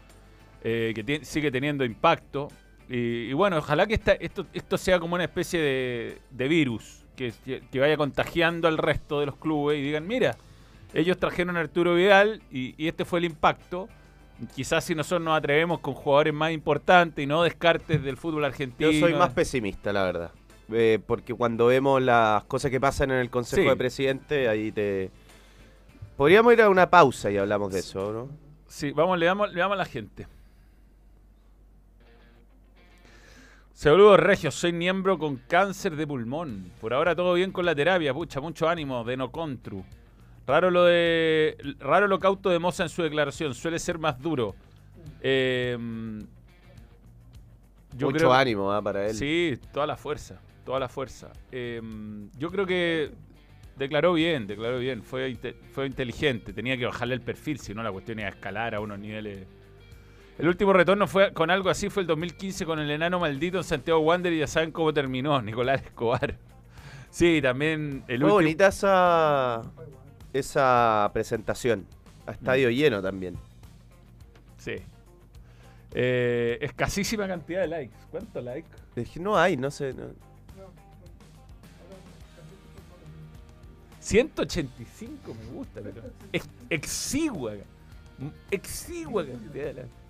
S5: eh, que sigue teniendo impacto. Y, y bueno, ojalá que esta- esto, esto sea como una especie de, de virus, que, que vaya contagiando al resto de los clubes y digan, mira, ellos trajeron a Arturo Vidal y, y este fue el impacto. Quizás si nosotros nos atrevemos con jugadores más importantes y no descartes del fútbol argentino.
S4: Yo soy más pesimista, la verdad. Eh, porque cuando vemos las cosas que pasan en el Consejo
S5: Sí.
S4: de Presidente, ahí te... Podríamos ir a una pausa y hablamos de eso, ¿no?
S5: Sí, vamos, le damos, le damos a la gente. Saludos Regios, soy miembro con cáncer de pulmón. Por ahora todo bien con la terapia, pucha, mucho ánimo, de no contru. Raro lo de. Raro lo cauto de Moza en su declaración, suele ser más duro. Eh, yo
S4: Mucho
S5: creo-
S4: ánimo ¿ah? para él.
S5: Sí, toda la fuerza, toda la fuerza. Eh, yo creo que declaró bien, declaró bien, fue, fue inteligente, tenía que bajarle el perfil, si no la cuestión era escalar a unos niveles. El último retorno fue con algo así, fue el 2015 con el enano maldito en Santiago Wander y ya saben cómo terminó, Nicolás Escobar. Sí, también el
S4: Fue
S5: último...
S4: bonita esa, esa presentación. A estadio
S5: Mm.
S4: lleno también.
S5: Sí. Eh, escasísima cantidad de likes. ¿Cuántos likes?
S4: Dije, no hay, no sé. no-
S5: 185 me gusta, pero es exigua. Exigua cantidad de likes.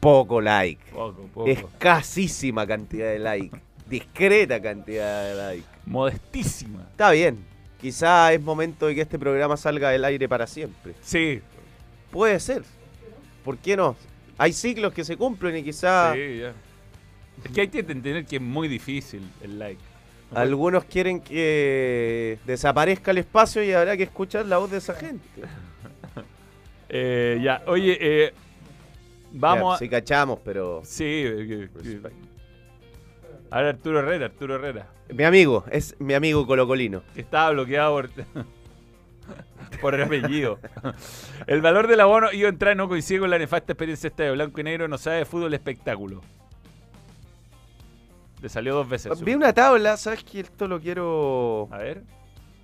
S4: Poco like.
S5: Poco, poco.
S4: Escasísima cantidad de like. Discreta cantidad de like.
S5: Modestísima.
S4: Está bien. Quizá es momento de que este programa salga del aire para siempre.
S5: Sí,
S4: Puede ser. ¿Por qué no? Hay ciclos que se cumplen y quizá
S5: sí, ya. Es que hay que entender que es muy difícil el like.
S4: algunos quieren que desaparezca el espacio y habrá que escuchar la voz de esa gente.
S5: Eh, ya, oye, eh, vamos
S4: Ya,
S5: a.
S4: Sí cachamos, pero...
S5: Sí, eh, que- que- A ver, Arturo Herrera, Arturo Herrera.
S4: Mi amigo, es mi amigo colocolino.
S5: estaba bloqueado por, por el apellido. El valor del abono a entrar no coincide con la nefasta experiencia esta de blanco y negro, no sabe de fútbol espectáculo. Le salió dos veces.
S4: Vi una tabla, ¿sabes que Esto lo quiero...
S5: A ver,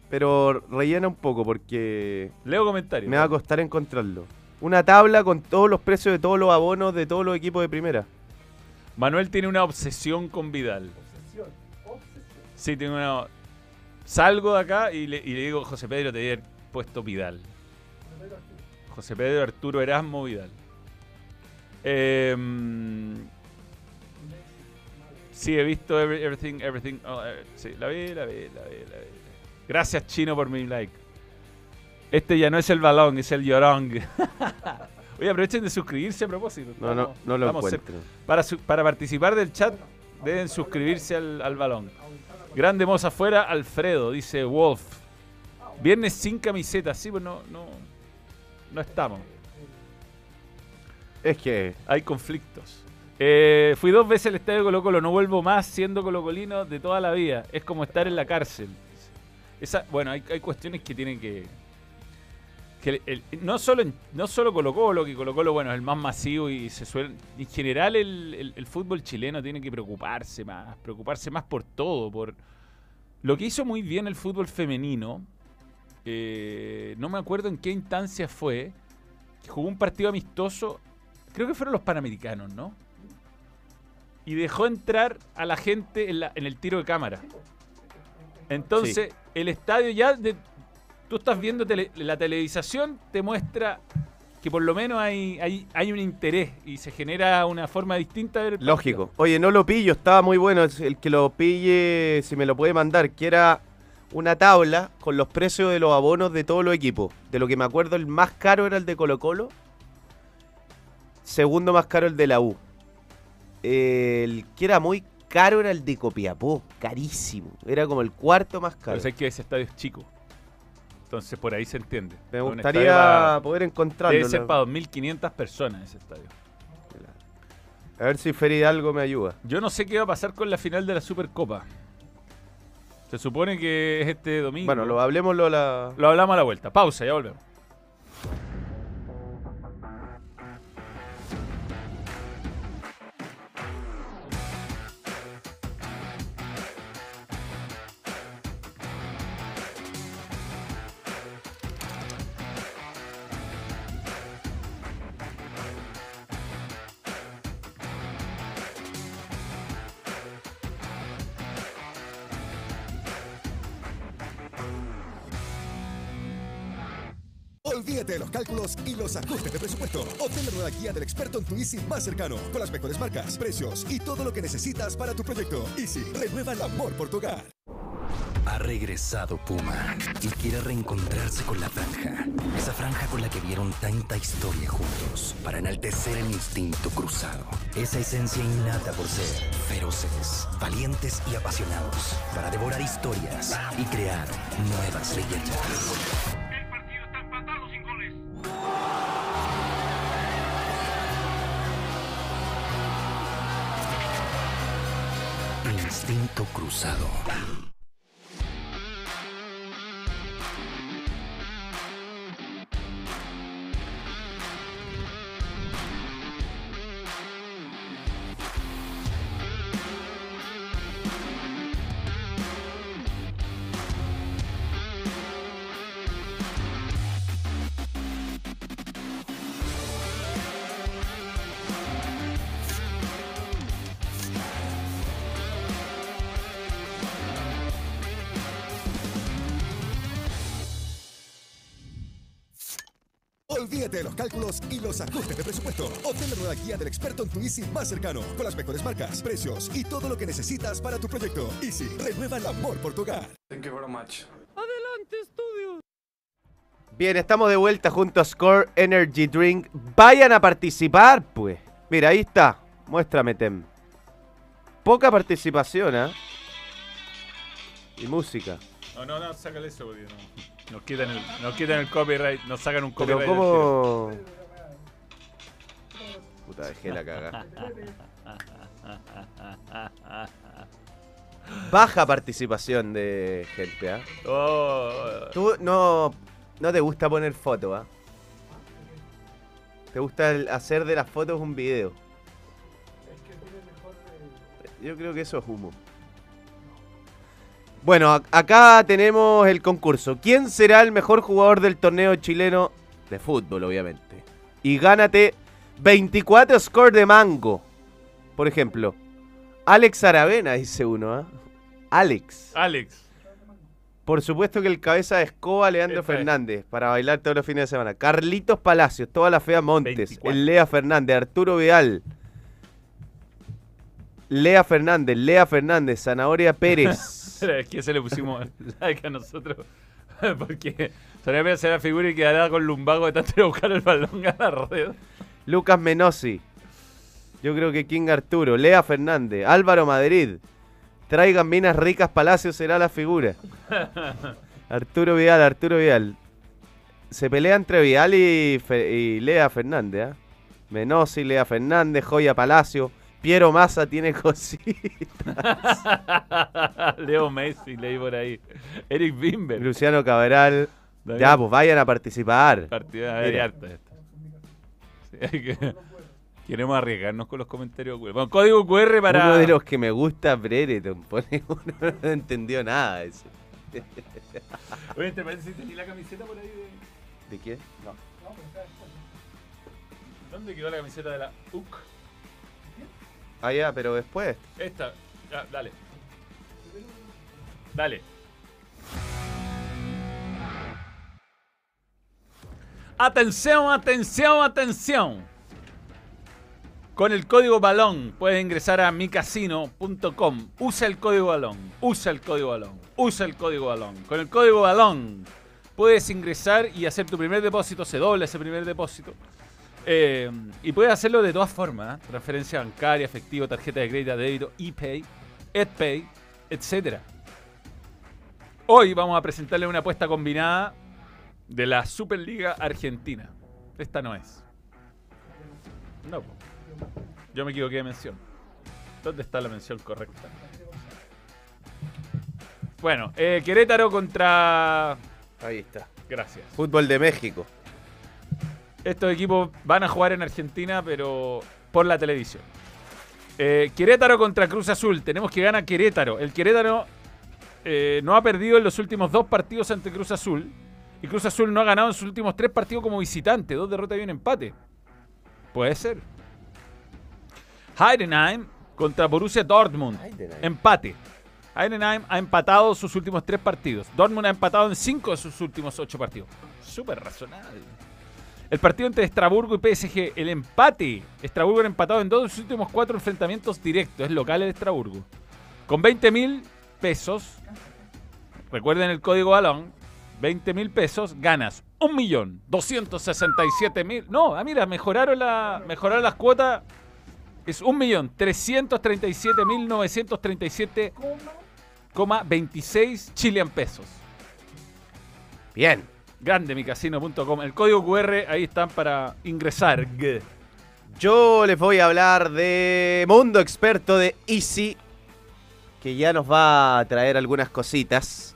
S4: Pero rellena un poco porque
S5: leo comentarios.
S4: me va a costar encontrarlo. Una tabla con todos los precios de todos los abonos de todos los equipos de primera.
S5: Manuel tiene una obsesión con Vidal. Sí, tiene una. Salgo de acá y le, y le digo, José Pedro, te había puesto Vidal. José Pedro Arturo Erasmo Vidal. Em, sí, he visto every- everything, everything. oh, eh, sí, la vi, la vi, la vi, la vi. Gracias, Chino, por mi like. Este ya no es el balón, es el llorón. Oye, aprovechen de suscribirse a propósito.
S4: No, no, no lo encuentro.
S5: Para, su- para participar del chat deben suscribirse al, al balón. Grande moza afuera, Alfredo, dice Wolf. Viernes sin camiseta, sí, pues no, no, no estamos.
S4: Es que
S5: Hay conflictos. Eh, fui dos veces al estadio Colo Colo, no vuelvo más siendo colocolino de toda la vida. Es como estar en la cárcel. Esa, bueno, hay, hay cuestiones que tienen que... que el- el- no solo en- no solo Colo Colo, que Colo Colo bueno, es el más masivo y se suele... En general el, el- fútbol chileno tiene que preocuparse más, preocuparse más por todo, por... Lo que hizo muy bien el fútbol femenino, eh, no me acuerdo en qué instancia fue, que jugó un partido amistoso creo que fueron los panamericanos, ¿no? Y dejó entrar a la gente en, la- en el tiro de cámara. Entonces, el estadio ya, de- tú estás viendo tele- la televisación, te muestra que por lo menos hay, hay, hay un interés y se genera una forma distinta de ver
S4: Lógico. Oye, no lo pillo, estaba muy bueno. El que lo pille, si me lo puede mandar, que era una tabla con los precios de los abonos de todos los equipos. De lo que me acuerdo, el más caro era el de Colo Colo. Segundo más caro el de la U. El que era muy caro era el de Copiapó. Carísimo. Era como el cuarto más caro.
S5: Pero sé que ese estadio es chico. Entonces, por ahí se entiende.
S4: Me gustaría
S5: para-
S4: poder encontrarlo.
S5: Debe ser para 2.500 personas ese estadio.
S4: A ver si Feri algo me ayuda.
S5: Yo no sé qué va a pasar con la final de la Supercopa. Se supone que es este domingo.
S4: Bueno, lo hablemoslo a la.
S5: Lo hablamos a la vuelta. Pausa, ya volvemos.
S7: Los ajustes de presupuesto. Obtén la nueva guía del experto en tu Easy más cercano, con las mejores marcas, precios y todo lo que necesitas para tu proyecto. Easy, renueva el amor por tu hogar.
S8: Ha regresado Puma y quiere reencontrarse con la franja. Esa franja con la que vieron tanta historia juntos para enaltecer el instinto cruzado. Esa esencia innata por ser feroces, valientes y apasionados. Para devorar historias y crear nuevas leyendas. Instinto cruzado.
S7: Easy más cercano, con las mejores marcas, precios y todo lo que necesitas para tu proyecto. Easy, renueva el amor por tu hogar.
S9: Thank you very much.
S5: Adelante, estudio.
S4: Bien, estamos de vuelta junto a Score Energy Drink. Vayan a participar, pues. Mira, ahí está. Muéstrame, Tem. Poca participación, ¿ah? Y música.
S5: No, no, no, sácale eso, porque no. Nos quitan el, nos quitan el copyright, nos sacan un
S4: Pero
S5: copyright.
S4: cómo... Puta, dejé la caga. Baja participación de gente, ¿ah?
S5: Oh,
S4: Tú no, no te gusta poner fotos, ¿ah? Te gusta el- hacer de las fotos un video. Yo creo que eso es humo. Bueno, ac- acá tenemos el concurso. ¿Quién será el mejor jugador del torneo chileno de fútbol, obviamente? Y gánate 24 score de mango. Por ejemplo, Alex Aravena, dice uno, ¿ah? Alex.
S5: Alex.
S4: Por supuesto que el cabeza de escoba Leandro
S5: Esta es.
S4: Fernández para bailar todos los fines de semana. Carlitos Palacios, toda la fea Montes,
S5: 24.
S4: el Lea Fernández, Arturo Vidal. Lea Fernández, Lea Fernández, Zanahoria Pérez.
S5: Es que se le pusimos like a nosotros. Porque solía hacer la figura y quedará con lumbago de tanto a buscar el balón a la red.
S4: Lucas Menosi. Yo creo que King Arturo, Lea Fernández, Álvaro Madrid. Traigan minas ricas Palacios será la figura. Arturo Vidal, Arturo Vidal. Se pelea entre Vidal y, Fe- y Lea Fernández. ¿ah? Menosi, Lea Fernández, Joya Palacio. Piero Massa tiene cositas.
S5: Leo Messi, leí por ahí. Eric Bimber.
S4: Luciano Cabral.
S5: David.
S4: Ya, pues vayan a participar.
S5: Partida hay
S4: Mira.
S5: queremos arriesgarnos con los comentarios. QR. Bueno, código QR para.
S4: Uno de los que me gusta, Brereton. Pone uno, no entendió nada de eso.
S5: Oye, ¿te parece si tenía la camiseta por ahí? De...
S4: ¿De quién? No.
S5: ¿Dónde quedó la camiseta de la UC?
S4: Ah, ya, pero después.
S5: Esta. Ya, dale. Dale. Atención, atención, atención. Con el código balón puedes ingresar a micasino.com. Usa el código balón. Usa el código balón. Usa el código balón. Con el código balón puedes ingresar y hacer tu primer depósito. Se dobla ese primer depósito. Eh, y puedes hacerlo de todas formas. ¿eh? Transferencia bancaria, efectivo, tarjeta de crédito, débito, ePay, EdPay, etc. Hoy vamos a presentarle una apuesta combinada de la Superliga Argentina. Esta no es. No. Yo me equivoqué de mención. ¿Dónde está la mención correcta? Bueno, eh, Querétaro contra...
S4: Ahí está.
S5: Gracias.
S4: Fútbol de México.
S5: Estos equipos van a jugar en Argentina, pero por la televisión. Eh, Querétaro contra Cruz Azul. Tenemos que ganar Querétaro. El Querétaro eh, no ha perdido en los últimos dos partidos ante Cruz Azul. Y Cruz Azul no ha ganado en sus últimos tres partidos como visitante. Dos derrotas y un empate. Puede ser. Heidenheim contra Borussia Dortmund.
S4: Heidenheim.
S5: Empate. Heidenheim ha empatado sus últimos tres partidos. Dortmund ha empatado en cinco de sus últimos ocho partidos. Súper razonable. El partido entre Estraburgo y PSG, el empate. Estraburgo ha empatado en dos de sus últimos cuatro enfrentamientos directos. Es local el Estraburgo. Con 20 mil pesos, recuerden el código balón, 20 mil pesos, ganas 1.267.000. No, ah, mira, mejoraron, la, mejoraron las cuotas. Es 1.337.937,26 chilean pesos.
S4: Bien.
S5: Grande micasino.com. El código QR ahí están para ingresar.
S4: Yo les voy a hablar de Mundo Experto de Easy, que ya nos va a traer algunas cositas.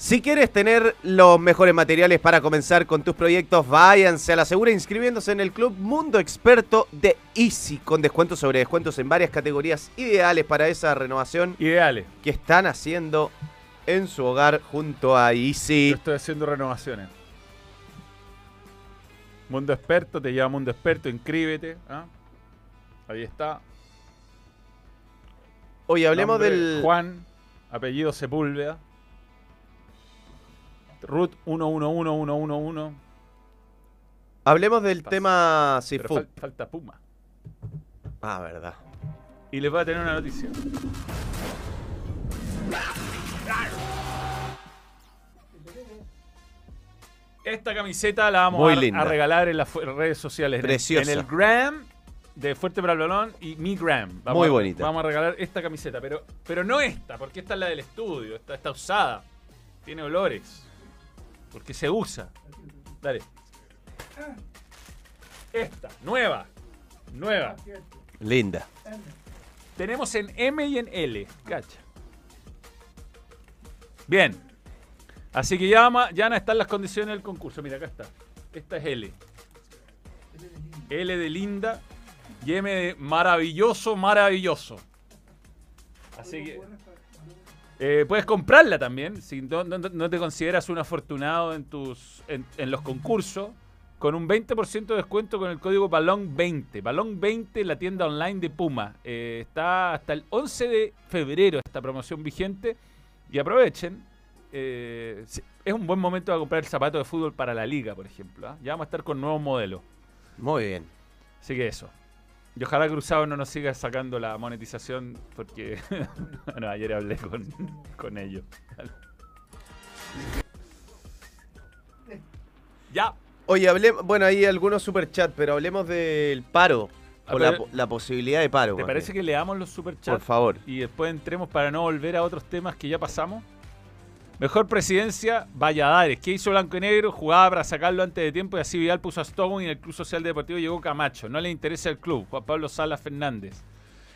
S4: Si quieres tener los mejores materiales para comenzar con tus proyectos, váyanse a la segura inscribiéndose en el club Mundo Experto de Easy, con descuentos sobre descuentos en varias categorías ideales para esa renovación
S5: Ideales.
S4: que están haciendo en su hogar junto a Easy.
S5: Yo estoy haciendo renovaciones. Mundo Experto, te lleva a Mundo Experto, inscríbete. ¿ah? Ahí está.
S4: Hoy hablemos
S5: Nombre,
S4: del...
S5: Juan, apellido Sepúlveda. Root 111111.
S4: Hablemos del
S5: Pasa.
S4: tema Sifu.
S5: fal- falta Puma.
S4: Ah, verdad.
S5: Y les voy a tener una noticia. Esta camiseta la vamos a, a regalar en las redes sociales.
S4: Preciosa.
S5: En el Gram de Fuerte para el Balón y mi Gram.
S4: Muy bonita.
S5: Vamos a regalar esta camiseta, pero, pero no esta, porque esta es la del estudio. Esta está usada. Tiene olores. Porque se usa. Dale. Esta, nueva. Nueva.
S4: Linda.
S5: Tenemos en M y en L. Cacha. Bien. Así que ya, ya las condiciones del concurso. Mira, acá está. Esta es L. L de linda y M de maravilloso, maravilloso. Así que eh, puedes comprarla también. Si no, no- no te consideras un afortunado en, tus, en, en los concursos, con un 20% de descuento con el código Balón20. Balón20, la tienda online de Puma. Eh, está hasta el 11 de febrero esta promoción vigente. Y aprovechen, eh, es un buen momento para comprar el zapato de fútbol para la liga, por ejemplo. ¿ah? Ya vamos a estar con nuevos modelos.
S4: Muy bien.
S5: Así que eso. Y ojalá Cruzado no nos siga sacando la monetización porque bueno, ayer hablé con, con ellos. ya.
S4: Oye, hablemos, bueno, hay algunos superchats, pero hablemos del paro. O la, la posibilidad de paro.
S5: ¿Te parece que leamos los superchats?
S4: Por favor.
S5: Y después entremos para no volver a otros temas que ya pasamos. Mejor presidencia, Valladares. ¿Qué hizo Blanco y Negro? Jugaba para sacarlo antes de tiempo y así Vidal puso a Stone y en el Club Social Deportivo llegó Camacho. No le interesa el club. Juan Pablo Salas Fernández.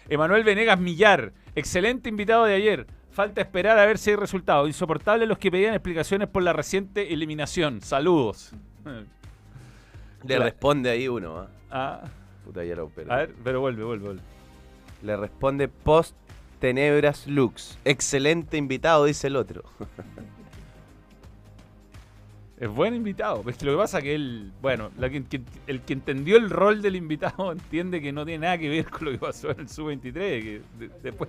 S5: Emanuel Venegas Millar. Excelente invitado de ayer. Falta esperar a ver si hay resultados. Insoportable los que pedían explicaciones por la reciente eliminación. Saludos.
S4: Le responde ahí uno. ¿ah?
S5: Ah,
S4: Puta, ya lo perdí.
S5: a ver, pero vuelve, vuelve, vuelve.
S4: Le responde post Tenebras Lux. Excelente invitado, dice el otro.
S5: Es buen invitado. Es que lo que pasa es que él, bueno, la que- que- el que entendió el rol del invitado entiende que no tiene nada que ver con lo que pasó en el Sub-23. Que de- después,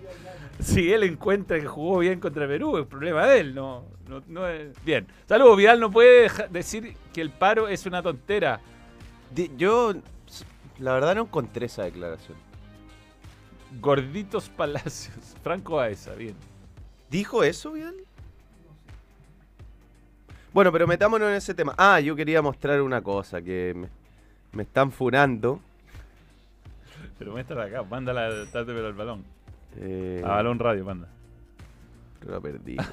S5: si él encuentra que jugó bien contra Perú, es problema de él. No, no, no es- Bien. Saludos, Vidal no puede decir que el paro es una tontera.
S4: Yo, la verdad, no encontré esa declaración.
S5: Gorditos Palacios. Franco Baeza, bien.
S4: ¿Dijo eso, Vidal? Bueno, pero metámonos en ese tema. Ah, yo quería mostrar una cosa que me, me están funando.
S5: Pero muéstrala acá, mándala, pero al balón.
S4: Eh,
S5: A balón radio, manda.
S4: Lo perdí.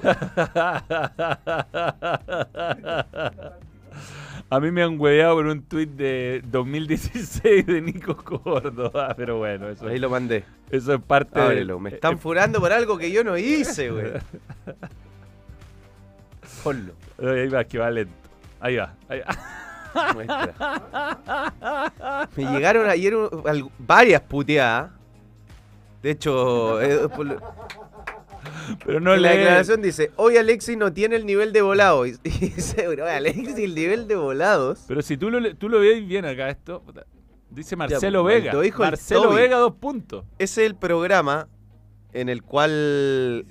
S5: A mí me han hueveado por un tuit de 2016 de Nico Córdoba, pero bueno, eso,
S4: Ahí lo mandé.
S5: eso es parte de-
S4: Ábrelo. Me están funando por algo que yo no hice, güey. Ponlo.
S5: Eh, Ahí va, que va lento. Ahí va. Ahí va.
S4: Muestra. Me llegaron ayer varias puteadas. De hecho, eh,
S5: Pero no
S4: la declaración dice, hoy Alexis no tiene el nivel de volado. Y, dice, Alexis, el nivel de volados.
S5: Pero si tú lo, le- tú lo ves bien acá, esto. Dice Marcelo Vega. Marcelo
S4: Toby.
S5: Vega, dos puntos.
S4: Ese es el programa en el cual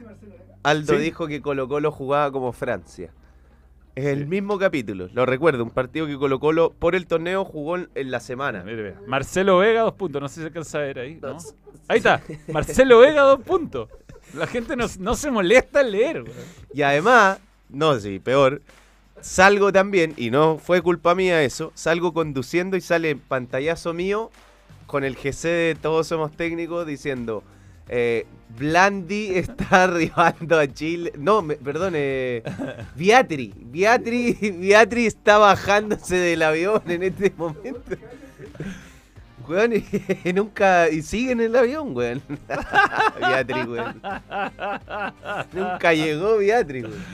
S4: Aldo
S5: Sí.
S4: dijo que Colo Colo jugaba como Francia. Es el mismo capítulo, lo recuerdo, un partido que Colo Colo por el torneo jugó en, en la semana.
S5: Mire, mire. Marcelo Vega, dos puntos. No sé si se alcanza a ver ahí. ¿no? Ahí está. Marcelo Vega, dos puntos. La gente no, no se molesta en leer.
S4: Y además, no, sí, peor, salgo también, y no fue culpa mía eso, salgo conduciendo y sale pantallazo mío con el GC de Todos Somos Técnicos diciendo, eh, Blandi está arribando a Chile. No, me- perdón, eh, Viatri, Viatri, Viatri está bajándose del avión en este momento. Weón, y nunca. Y sigue en el avión, weón. Viatri, weón. Nunca llegó Viatri, weón.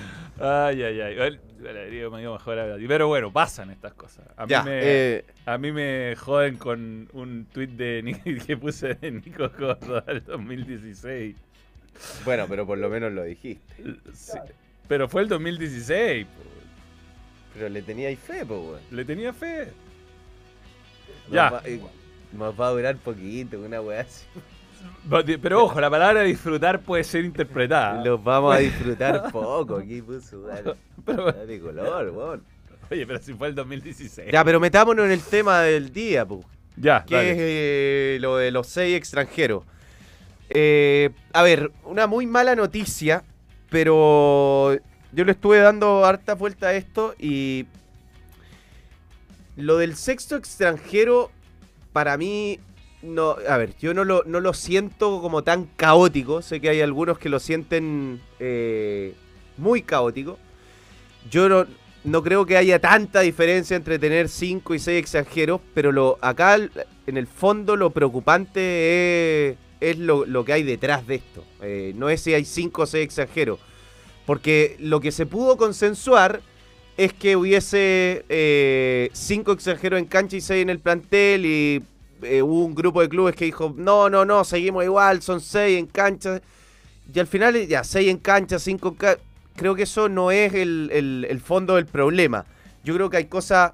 S5: Ay, ay, ay. Bueno, me mejor. Pero bueno, pasan estas cosas. A mí,
S4: Ya,
S5: me,
S4: eh.
S5: a mí me joden con un tweet de que puse de Nico Córdoba del 2016.
S4: Bueno, pero por lo menos lo dijiste.
S5: Sí, Pero fue el 2016. po.
S4: Pero le teníais fe, po, weón.
S5: Le tenía fe. Ya.
S4: eh, Nos va a durar poquito, una weá así.
S5: Pero ojo, la palabra disfrutar puede ser interpretada.
S4: Los vamos a disfrutar poco. Aquí puso, dale. Color, weón.
S5: Oye, pero si fue el 2016.
S4: Ya, pero metámonos en el tema del día, po.
S5: Ya,
S4: que
S5: dale.
S4: es eh, lo de los seis extranjeros. Eh, a ver, una muy mala noticia, pero yo le estuve dando harta vuelta a esto y lo del sexto extranjero, para mí, no, a ver, yo no lo, no lo siento como tan caótico, sé que hay algunos que lo sienten eh, muy caótico. Yo no, no creo que haya tanta diferencia entre tener 5 y 6 extranjeros, pero lo, acá en el fondo lo preocupante es, es lo, que hay detrás de esto. Eh, no es si hay 5 o 6 extranjeros, porque lo que se pudo consensuar es que hubiese 5 extranjeros en cancha y 6 en el plantel y eh, hubo un grupo de clubes que dijo, no, no, no, seguimos igual, son 6 en cancha. Y al final ya 6 en cancha, 5 en cancha creo que eso no es el, el- el fondo del problema. Yo creo que hay cosas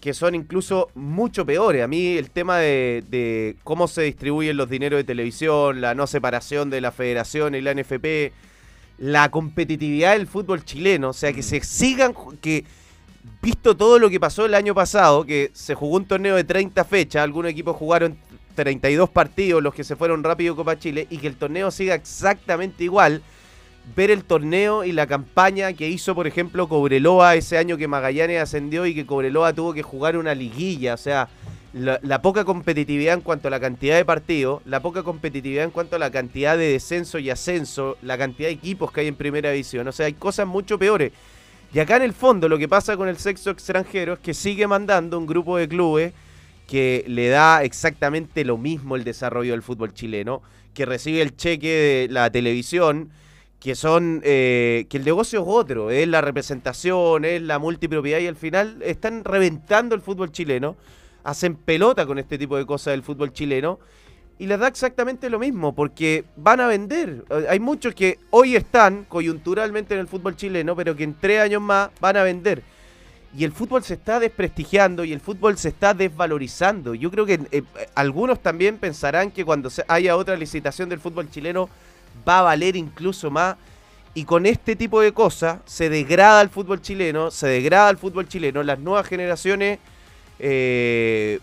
S4: que son incluso mucho peores. A mí el tema de, de cómo se distribuyen los dineros de televisión, la no separación de la federación y la NFP, la competitividad del fútbol chileno, o sea, que se sigan, que visto todo lo que pasó el año pasado, que se jugó un torneo de 30 fechas, algunos equipos jugaron 32 partidos, los que se fueron rápido Copa Chile, y que el torneo siga exactamente igual, ver el torneo y la campaña que hizo, por ejemplo, Cobreloa ese año que Magallanes ascendió y que Cobreloa tuvo que jugar una liguilla, o sea, la, la poca competitividad en cuanto a la cantidad de partidos, la poca competitividad en cuanto a la cantidad de descenso y ascenso, la cantidad de equipos que hay en primera división, o sea, hay cosas mucho peores. Y acá en el fondo lo que pasa con el sexo extranjero es que sigue mandando un grupo de clubes que le da exactamente lo mismo el desarrollo del fútbol chileno, que recibe el cheque de la televisión, que son eh, que el negocio es otro, es la representación, es la multipropiedad y al final están reventando el fútbol chileno, hacen pelota con este tipo de cosas del fútbol chileno y les da exactamente lo mismo porque van a vender. Eh, Hay muchos que hoy están coyunturalmente en el fútbol chileno, pero que en tres años más van a vender. Y el fútbol se está desprestigiando y el fútbol se está desvalorizando. Yo creo que eh, eh, algunos también pensarán que cuando haya otra licitación del fútbol chileno va a valer incluso más. Y con este tipo de cosas se degrada el fútbol chileno, se degrada el fútbol chileno. Las nuevas generaciones eh,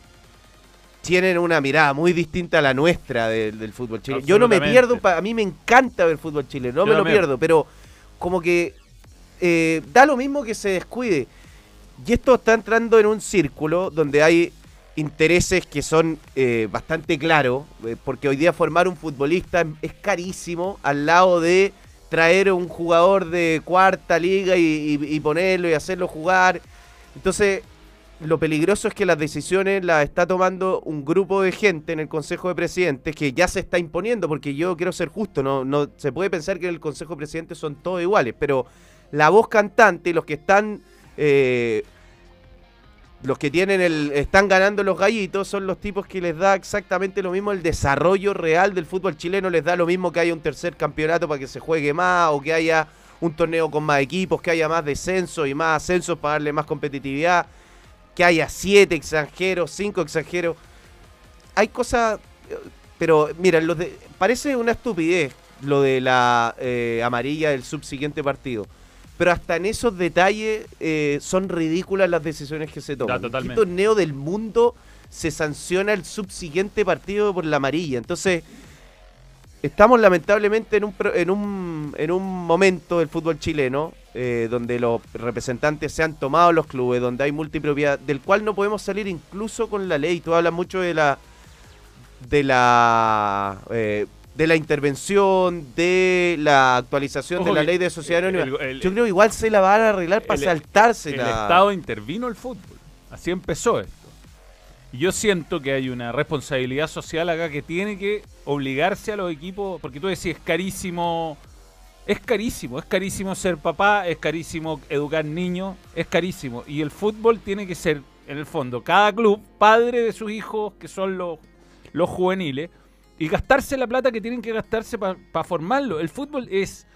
S4: tienen una mirada muy distinta a la nuestra del, del fútbol chileno. Yo no me pierdo, a mí me encanta ver fútbol chileno, no
S5: Yo
S4: me lo pierdo, pero como que eh, da lo mismo que se descuide. Y esto está entrando en un círculo donde hay intereses que son eh, bastante claros, eh, porque hoy día formar un futbolista es- es carísimo al lado de traer un jugador de cuarta liga y, y- y ponerlo y hacerlo jugar. Entonces, lo peligroso es que las decisiones las está tomando un grupo de gente en el Consejo de Presidentes que ya se está imponiendo, porque yo quiero ser justo, no, no se puede pensar que en el Consejo de Presidentes son todos iguales, pero la voz cantante, los que están eh, los que tienen el están ganando los gallitos son los tipos que les da exactamente lo mismo el desarrollo real del fútbol chileno, les da lo mismo que haya un tercer campeonato para que se juegue más o que haya un torneo con más equipos, que haya más descenso y más ascensos para darle más competitividad, que haya siete extranjeros, cinco extranjeros. Hay cosas, pero mira, los de- parece una estupidez lo de la eh, amarilla del subsiguiente partido. Pero hasta en esos detalles eh, son ridículas las decisiones que se toman. ¿En ¿Qué
S5: totalmente.
S4: torneo del mundo se sanciona el subsiguiente partido por la amarilla? Entonces, estamos lamentablemente en un, en un, en un momento del fútbol chileno eh, donde los representantes se han tomado los clubes, donde hay multipropiedad, del cual no podemos salir incluso con la ley. Tú hablas mucho de la de la eh, de la intervención, de la actualización
S5: Ojo
S4: de la ley de sociedad
S5: el-
S4: anónima.
S5: el-
S4: Yo creo que igual se la van a arreglar para saltarse
S5: El Estado intervino el fútbol. Así empezó esto. Y yo siento que hay una responsabilidad social acá que tiene que obligarse a los equipos, porque tú decís, es carísimo, es carísimo, es carísimo ser papá, es carísimo educar niños, es carísimo. Y el fútbol tiene que ser, en el fondo, cada club, padre de sus hijos, que son los, los juveniles, y gastarse la plata que tienen que gastarse para formarlo. El fútbol es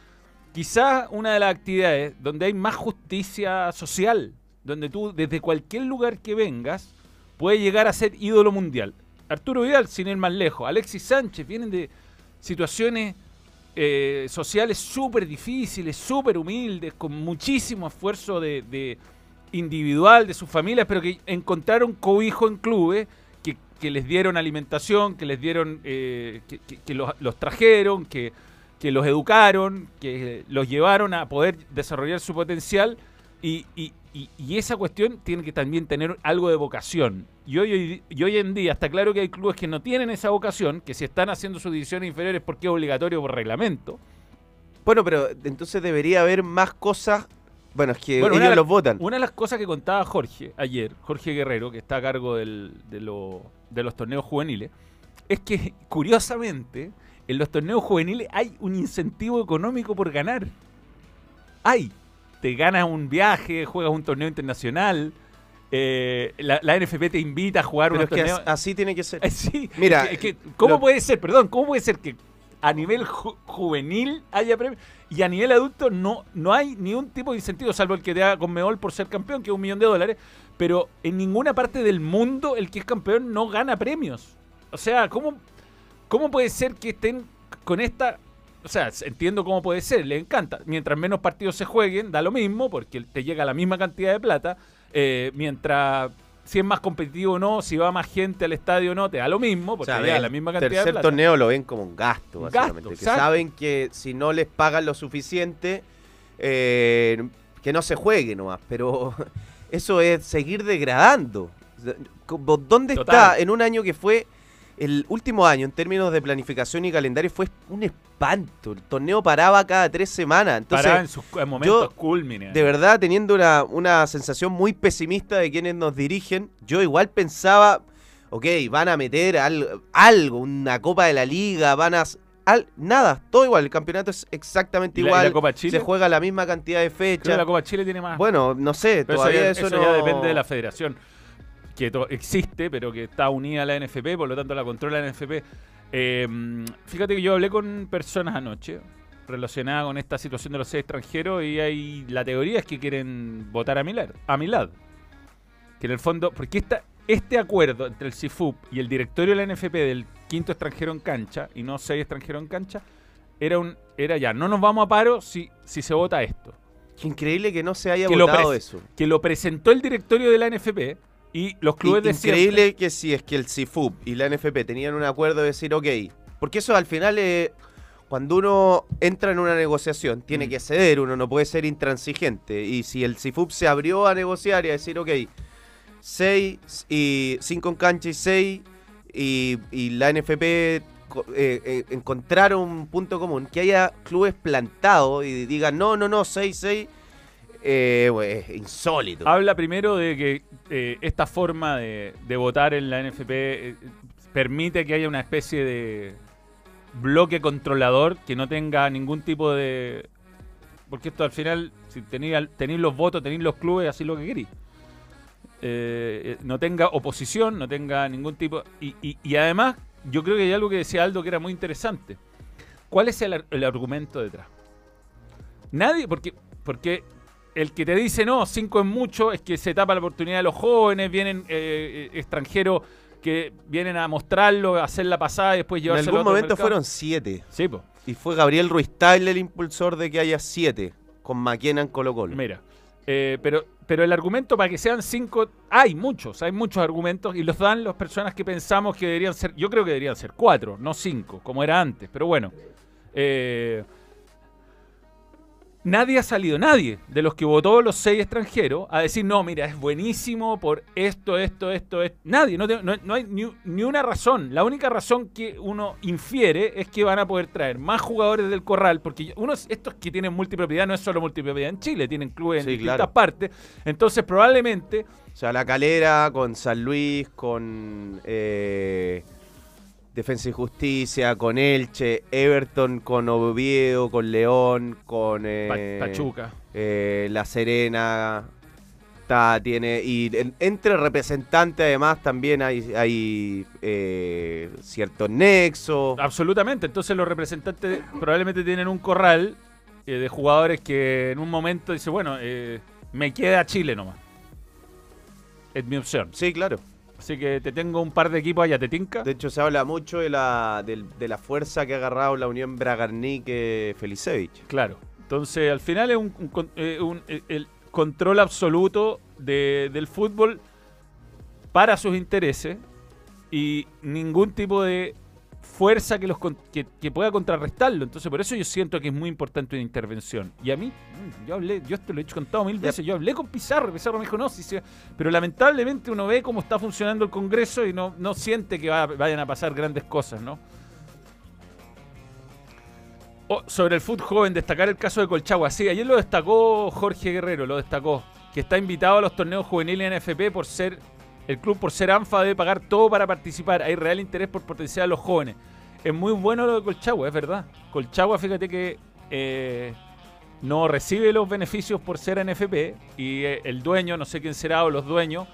S5: quizás una de las actividades donde hay más justicia social, donde tú desde cualquier lugar que vengas puedes llegar a ser ídolo mundial. Arturo Vidal, sin ir más lejos, Alexis Sánchez, vienen de situaciones eh, sociales súper difíciles, súper humildes, con muchísimo esfuerzo de, individual de sus familias, pero que encontraron cobijo en clubes que, les dieron alimentación, que les dieron, eh, que, los, trajeron, que, que los educaron, que los llevaron a poder desarrollar su potencial y, y- y- y esa cuestión tiene que también tener algo de vocación. Y hoy, hoy- y hoy en día está claro que hay clubes que no tienen esa vocación, que si están haciendo sus divisiones inferiores porque es obligatorio por reglamento.
S4: Bueno, pero entonces debería haber más cosas. Bueno, es que
S5: Bueno,
S4: ellos los votan.
S5: Una de las cosas que contaba Jorge ayer, Jorge Guerrero, que está a cargo del- de, lo- de los torneos juveniles, es que curiosamente en los torneos juveniles hay un incentivo económico por ganar. Hay. Te ganas un viaje, juegas un torneo internacional, eh, la, la NFP te invita a jugar
S4: Pero
S5: unos
S4: es que
S5: torneos.
S4: as- así tiene que ser.
S5: Eh, Sí,
S4: Mira,
S5: es que- que, ¿cómo
S4: lo-
S5: puede ser, perdón, cómo puede ser que a nivel ju- juvenil haya premios y a nivel adulto no, no hay ni un tipo de incentivo, salvo el que te da con Meol por ser campeón, que es un millón de dólares, pero en ninguna parte del mundo el que es campeón no gana premios. O sea, ¿cómo, cómo puede ser que estén con esta o sea, entiendo cómo puede ser, le encanta. Mientras menos partidos se jueguen, da lo mismo, porque te llega la misma cantidad de plata. Eh, mientras si es más competitivo o no, si va más gente al estadio o no, te da lo mismo,
S4: O
S5: porque
S4: sea,
S5: te la misma cantidad de
S4: tercer
S5: plata.
S4: torneo lo ven como un gasto, básicamente.
S5: gasto,
S4: que
S5: exacto.
S4: saben que si no les pagan lo suficiente, eh, que no se juegue nomás. Pero eso es seguir degradando. ¿Dónde
S5: Total.
S4: está en un año que fue el último año en términos de planificación y calendario? Fue un espanto. El torneo paraba cada tres semanas. Entonces,
S5: Pará en sus en momentos
S4: yo,
S5: culmines.
S4: de verdad, teniendo una, una sensación muy pesimista de quienes nos dirigen, yo igual pensaba, ok, van a meter al- algo, una copa de la liga, van a... al- nada, todo igual, el campeonato es exactamente
S5: ¿Y la- y
S4: igual,
S5: la Copa Chile?
S4: se juega la misma cantidad de
S5: Creo que
S4: fechas.
S5: la Copa Chile tiene más.
S4: Bueno, no sé,
S5: Pero
S4: todavía
S5: eso, ya,
S4: eso,
S5: eso ya
S4: no...
S5: depende de la federación, que existe, pero que está unida a la NFP, por lo tanto la controla la NFP. Eh, mm, fíjate que yo hablé con personas anoche relacionadas con esta situación de los seis extranjeros y hay, la teoría es que quieren votar a Milad, a Milad. Que en el fondo, porque esta, este acuerdo entre el CIFUP y el directorio de la NFP del quinto extranjero en cancha, y no seis extranjeros en cancha, era un era ya, no nos vamos a paro si, si se vota esto
S4: Qué increíble que no se haya
S5: que
S4: votado eso.
S5: que lo presentó el directorio de la NFP y los clubes
S4: Y-
S5: de
S4: increíble que si es que el CIFUP y la NFP tenían un acuerdo de decir, ok, porque eso al final, eh, cuando uno entra en una negociación, tiene
S5: Mm.
S4: que ceder, uno no puede ser intransigente. Y si el CIFUP se abrió a negociar y a decir, ok, seis y cinco en cancha y seis, y, y la NFP eh, eh, encontraron un punto común, que haya clubes plantados y digan, no, no, no, seis, seis, eh, pues, es insólito.
S5: Habla primero de que eh, esta forma de, votar en la NFP eh, permite que haya una especie de bloque controlador que no tenga ningún tipo de... Porque esto al final, si tenéis los votos, tenéis los clubes, así lo que queréis. Eh, no tenga oposición, no tenga ningún tipo... Y, y- además, yo creo que hay algo que decía Aldo que era muy interesante. ¿Cuál es el, el argumento detrás? Nadie, porque, porque el que te dice no, cinco es mucho, es que se tapa la oportunidad de los jóvenes, vienen eh, eh, extranjeros que vienen a mostrarlo, a hacer la pasada y después
S4: En
S5: llevárselo
S4: algún momento
S5: mercado.
S4: fueron siete.
S5: Sí, po.
S4: Y fue Gabriel Ruiz Tagle el impulsor de que haya siete con Maquena en Colo Colo.
S5: Mira, eh, pero, pero el argumento para que sean cinco, hay muchos, hay muchos argumentos y los dan las personas que pensamos que deberían ser, yo creo que deberían ser cuatro, no cinco, como era antes, pero bueno. eh, nadie ha salido, nadie de los que votó los seis extranjeros a decir, no, mira, es buenísimo por esto, esto, esto, esto. Nadie, no, te- no- no hay ni, ni una razón. La única razón que uno infiere es que van a poder traer más jugadores del corral, porque uno, estos que tienen multipropiedad no es solo multipropiedad en Chile, tienen clubes en distintas
S4: claro.
S5: partes. Entonces, probablemente
S4: O sea, La Calera con San Luis, con eh, Defensa y Justicia, con Elche, Everton con Oviedo, con León, con eh,
S5: Pa- Pachuca.
S4: eh, La Serena. Está, tiene, y en- entre representantes además también hay, hay eh, cierto nexo.
S5: Absolutamente. Entonces los representantes probablemente tienen un corral eh, de jugadores que en un momento dice, bueno, eh, me queda Chile nomás. Es mi opción.
S4: Sí, claro.
S5: Así que te tengo un par de equipos allá, ¿te tinca?
S4: De hecho, se habla mucho de la, del- de la fuerza que ha agarrado la Unión Bragarnik-Felicevich.
S5: Claro. Entonces, al final es un, un eh, un- eh, el control absoluto de- del fútbol para sus intereses y ningún tipo de fuerza que, los que, que pueda contrarrestarlo. Entonces, por eso yo siento que es muy importante una intervención. Y a mí, mm, yo hablé, yo esto lo he hecho contado mil veces, yo hablé con Pizarro, Pizarro me dijo, no, sí, sí", pero lamentablemente uno ve cómo está funcionando el Congreso y no, no siente que va- vayan a pasar grandes cosas, ¿no? Oh, sobre el fútbol joven, destacar el caso de Colchagua. Sí, ayer lo destacó Jorge Guerrero, lo destacó. Que está invitado a los torneos juveniles en NFP por ser. El club por ser ANFA debe pagar todo para participar. Hay real interés por potenciar a los jóvenes. Es muy bueno lo de Colchagua, es verdad. Colchagua, fíjate que eh, no recibe los beneficios por ser NFP. Y eh, el dueño, no sé quién será, o los dueños,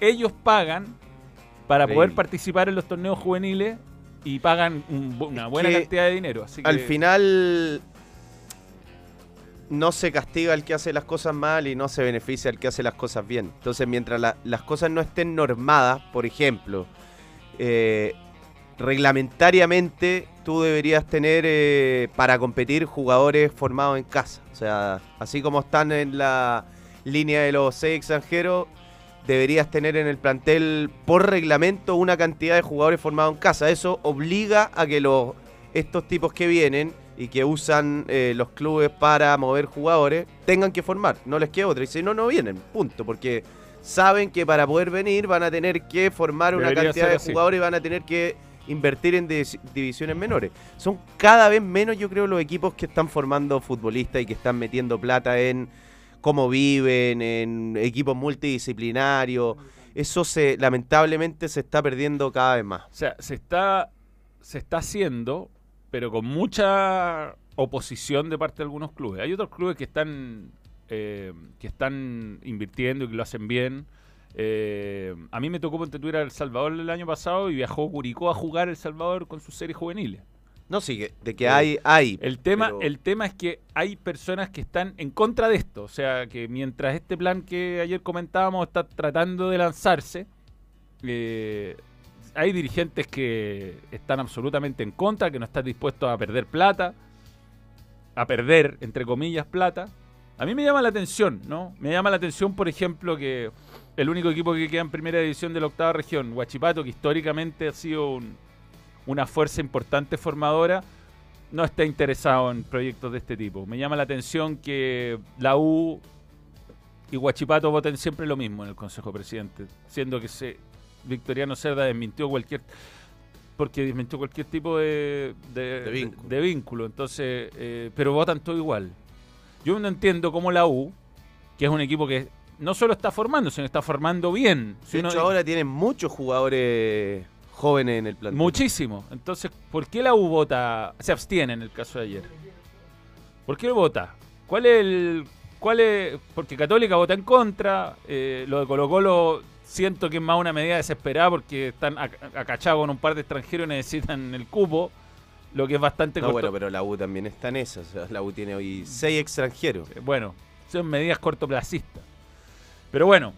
S5: ellos pagan para poder participar en los torneos juveniles y pagan un una buena
S4: que
S5: cantidad de dinero. Así
S4: Al final no se castiga al que hace las cosas mal y no se beneficia al que hace las cosas bien. Entonces, mientras la- las cosas no estén normadas, por ejemplo, eh, reglamentariamente tú deberías tener eh, para competir jugadores formados en casa. O sea, así como están en la línea de los seis extranjeros, deberías tener en el plantel por reglamento una cantidad de jugadores formados en casa. Eso obliga a que los, estos tipos que vienen y que usan eh, los clubes para mover jugadores tengan que formar. No les queda otra. Y si no, no vienen. Punto. Porque saben que para poder venir van a tener que formar una cantidad de jugadores y van a tener que invertir en divisiones menores. Son cada vez menos, yo creo, los equipos que están formando futbolistas y que están metiendo plata en cómo viven, en equipos multidisciplinarios. Eso se lamentablemente se está perdiendo cada vez más.
S5: O sea, se está, se está haciendo, pero con mucha oposición de parte de algunos clubes. Hay otros clubes que están, eh, que están invirtiendo y que lo hacen bien. Eh, a mí me tocó Ponte tú ir a El Salvador el año pasado y viajó Curicó a jugar El Salvador con sus series juveniles.
S4: No, sí, de que hay, hay.
S5: El tema,
S4: pero-
S5: el tema es que hay personas que están en contra de esto. O sea, que mientras este plan que ayer comentábamos está tratando de lanzarse, eh, hay dirigentes que están absolutamente en contra, que no están dispuestos a perder plata, a perder, entre comillas, plata. A mí me llama la atención, ¿no? Me llama la atención, por ejemplo, que el único equipo que queda en primera división de la octava región, Huachipato, que históricamente ha sido un- una fuerza importante formadora, no está interesado en proyectos de este tipo. Me llama la atención que la U y Huachipato voten siempre lo mismo en el Consejo Presidente, siendo que se, Victoriano Cerda desmintió cualquier porque desmintió cualquier tipo de, de,
S4: De vínculo.
S5: de vínculo. Entonces, eh, pero votan todo igual. Yo no entiendo cómo la U, que es un equipo que no solo está formando, sino está formando bien. Si
S4: De hecho, ahora tienen muchos jugadores jóvenes en el plantel.
S5: Muchísimo. Entonces, ¿por qué la U vota, se abstiene en el caso de ayer? ¿Por qué vota? ¿Cuál es el. ¿Cuál es.? Porque Católica vota en contra. eh, lo de Colo Colo siento que es más una medida desesperada porque están ac- acachados con un par de extranjeros y necesitan el cupo. Lo que es bastante
S4: No,
S5: corto-
S4: bueno, pero la U también está en esa. o sea, la U tiene hoy seis extranjeros.
S5: Eh, Bueno, son medidas cortoplacistas. Pero bueno.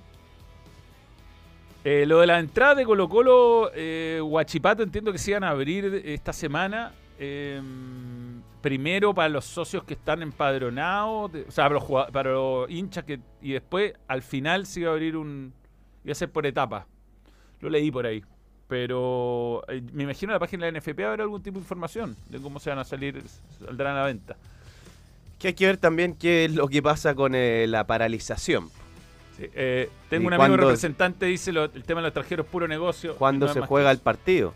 S5: eh, lo de la entrada de Colo Colo, eh, Huachipato entiendo que se iban a abrir esta semana. eh, primero para los socios que están empadronados, de- o sea, para los, jugad- para los hinchas que y después al final se iba a abrir un iba a ser por etapas. Lo leí por ahí. Pero eh, me imagino en la página de la NFP habrá algún tipo de información de cómo se van a salir, saldrán a la venta.
S4: Que hay que ver también qué es lo que pasa con eh, la paralización.
S5: Sí, eh, tengo
S4: ¿Y
S5: un amigo
S4: cuándo-
S5: representante, dice lo- el tema de los extranjeros es puro negocio.
S4: Cuando
S5: No
S4: se juega el partido.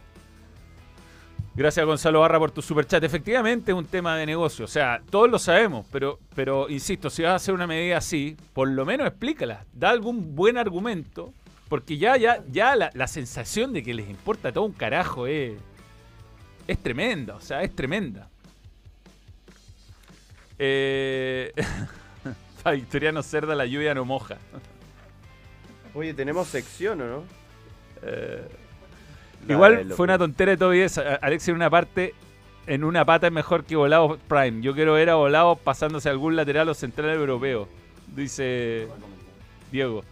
S5: Gracias Gonzalo Barra por tu superchat. Efectivamente es un tema de negocio. O sea, todos lo sabemos, pero, pero insisto, si vas a hacer una medida así, por lo menos explícala. Da algún buen argumento. Porque ya, ya, ya la, la sensación de que les importa todo un carajo es, es tremenda. O sea, es tremenda. Eh, para Victoriano Cerda la lluvia no moja.
S4: Oye, tenemos sección, ¿o no?
S5: Eh, Igual fue una tontera de todo y esa. Alex en una parte, en una pata es mejor que Volado Prime. Yo quiero ver a Volado pasándose a algún lateral o central europeo. Dice Diego.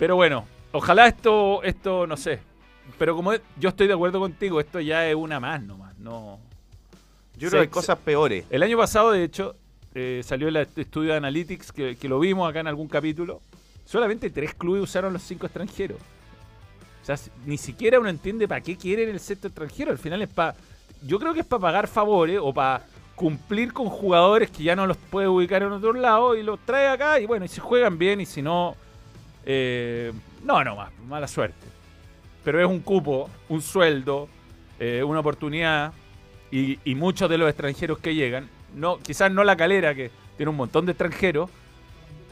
S5: Pero bueno, ojalá esto, esto, no sé. Pero como es- yo estoy de acuerdo contigo, esto ya es una más nomás. No.
S4: Yo creo que hay cosas peores.
S5: El año pasado, de hecho, eh, salió el estudio de Analytics que, que lo vimos acá en algún capítulo. Solamente tres clubes usaron los cinco extranjeros. O sea, ni siquiera uno entiende para qué quieren el sexto extranjero. Al final es para. Yo creo que es para pagar favores o para cumplir con jugadores que ya no los puede ubicar en otro lado y los trae acá. Y bueno, y si juegan bien y si no. Eh, no, no más. Mala suerte. Pero es un cupo, un sueldo, eh, una oportunidad. Y, y muchos de los extranjeros que llegan, no, quizás no la calera, que tiene un montón de extranjeros,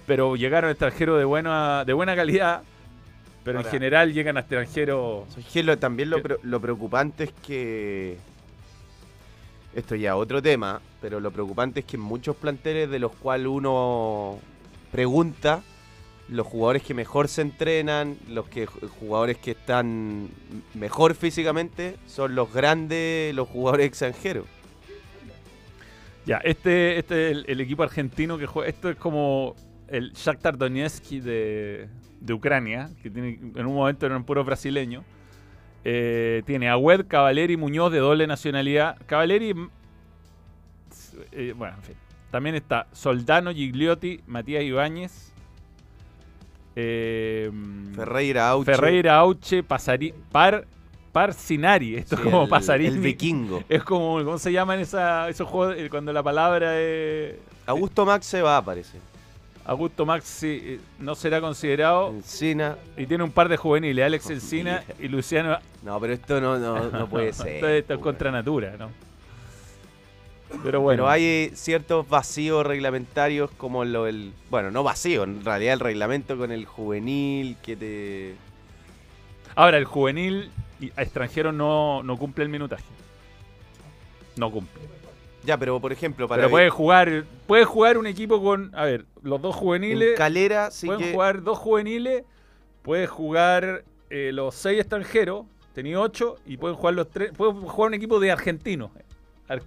S5: pero llegaron extranjeros de buena, de buena calidad, pero
S4: Ahora-
S5: en general llegan a extranjeros.
S4: Lo- también lo preocupante es que. Esto ya otro tema, pero lo preocupante es que en muchos planteles de los cuales uno pregunta, los jugadores que mejor se entrenan, los que jugadores que están mejor físicamente, son los grandes, los jugadores extranjeros.
S5: Ya, este, este es el, equipo argentino que juega. Esto es como el Shakhtar Donetsk de, de Ucrania, que tiene, en un momento eran puros brasileños. Eh, tiene a Wed, Cavaleri, Muñoz de doble nacionalidad. Cavaleri, mm, eh, bueno, en fin. También está Soldano, Gigliotti, Matías Ibáñez. Eh,
S4: Ferreira, Auche.
S5: Ferreira, Auche, Pasari, Par, Parcinari. Esto
S4: Sí,
S5: es como
S4: el-
S5: Pasarini.
S4: el vikingo.
S5: Es como, ¿cómo se llaman esa, esos juegos eh, cuando la palabra es...
S4: Augusto Max se va, parece.
S5: Augusto Maxi eh, no será considerado.
S4: Encina.
S5: Y tiene un par de juveniles, Alex Encina y Luciano.
S4: No, pero esto no, no, no puede
S5: Esto,
S4: ser.
S5: esto es contra natura, ¿no? Pero bueno.
S4: Pero hay ciertos vacíos reglamentarios como lo del... Bueno, no vacío, en realidad el reglamento con el juvenil que te...
S5: Ahora, el juvenil extranjero no, no cumple el minutaje. No cumple.
S4: Ya, pero por ejemplo, para...
S5: Pero puede jugar, puede jugar un equipo con, a ver, los dos juveniles.
S4: En Calera sí
S5: pueden
S4: que-
S5: jugar dos juveniles, puede jugar eh, los seis extranjeros, tenía ocho, y pueden jugar los tres, puede jugar un equipo de argentinos. Ar-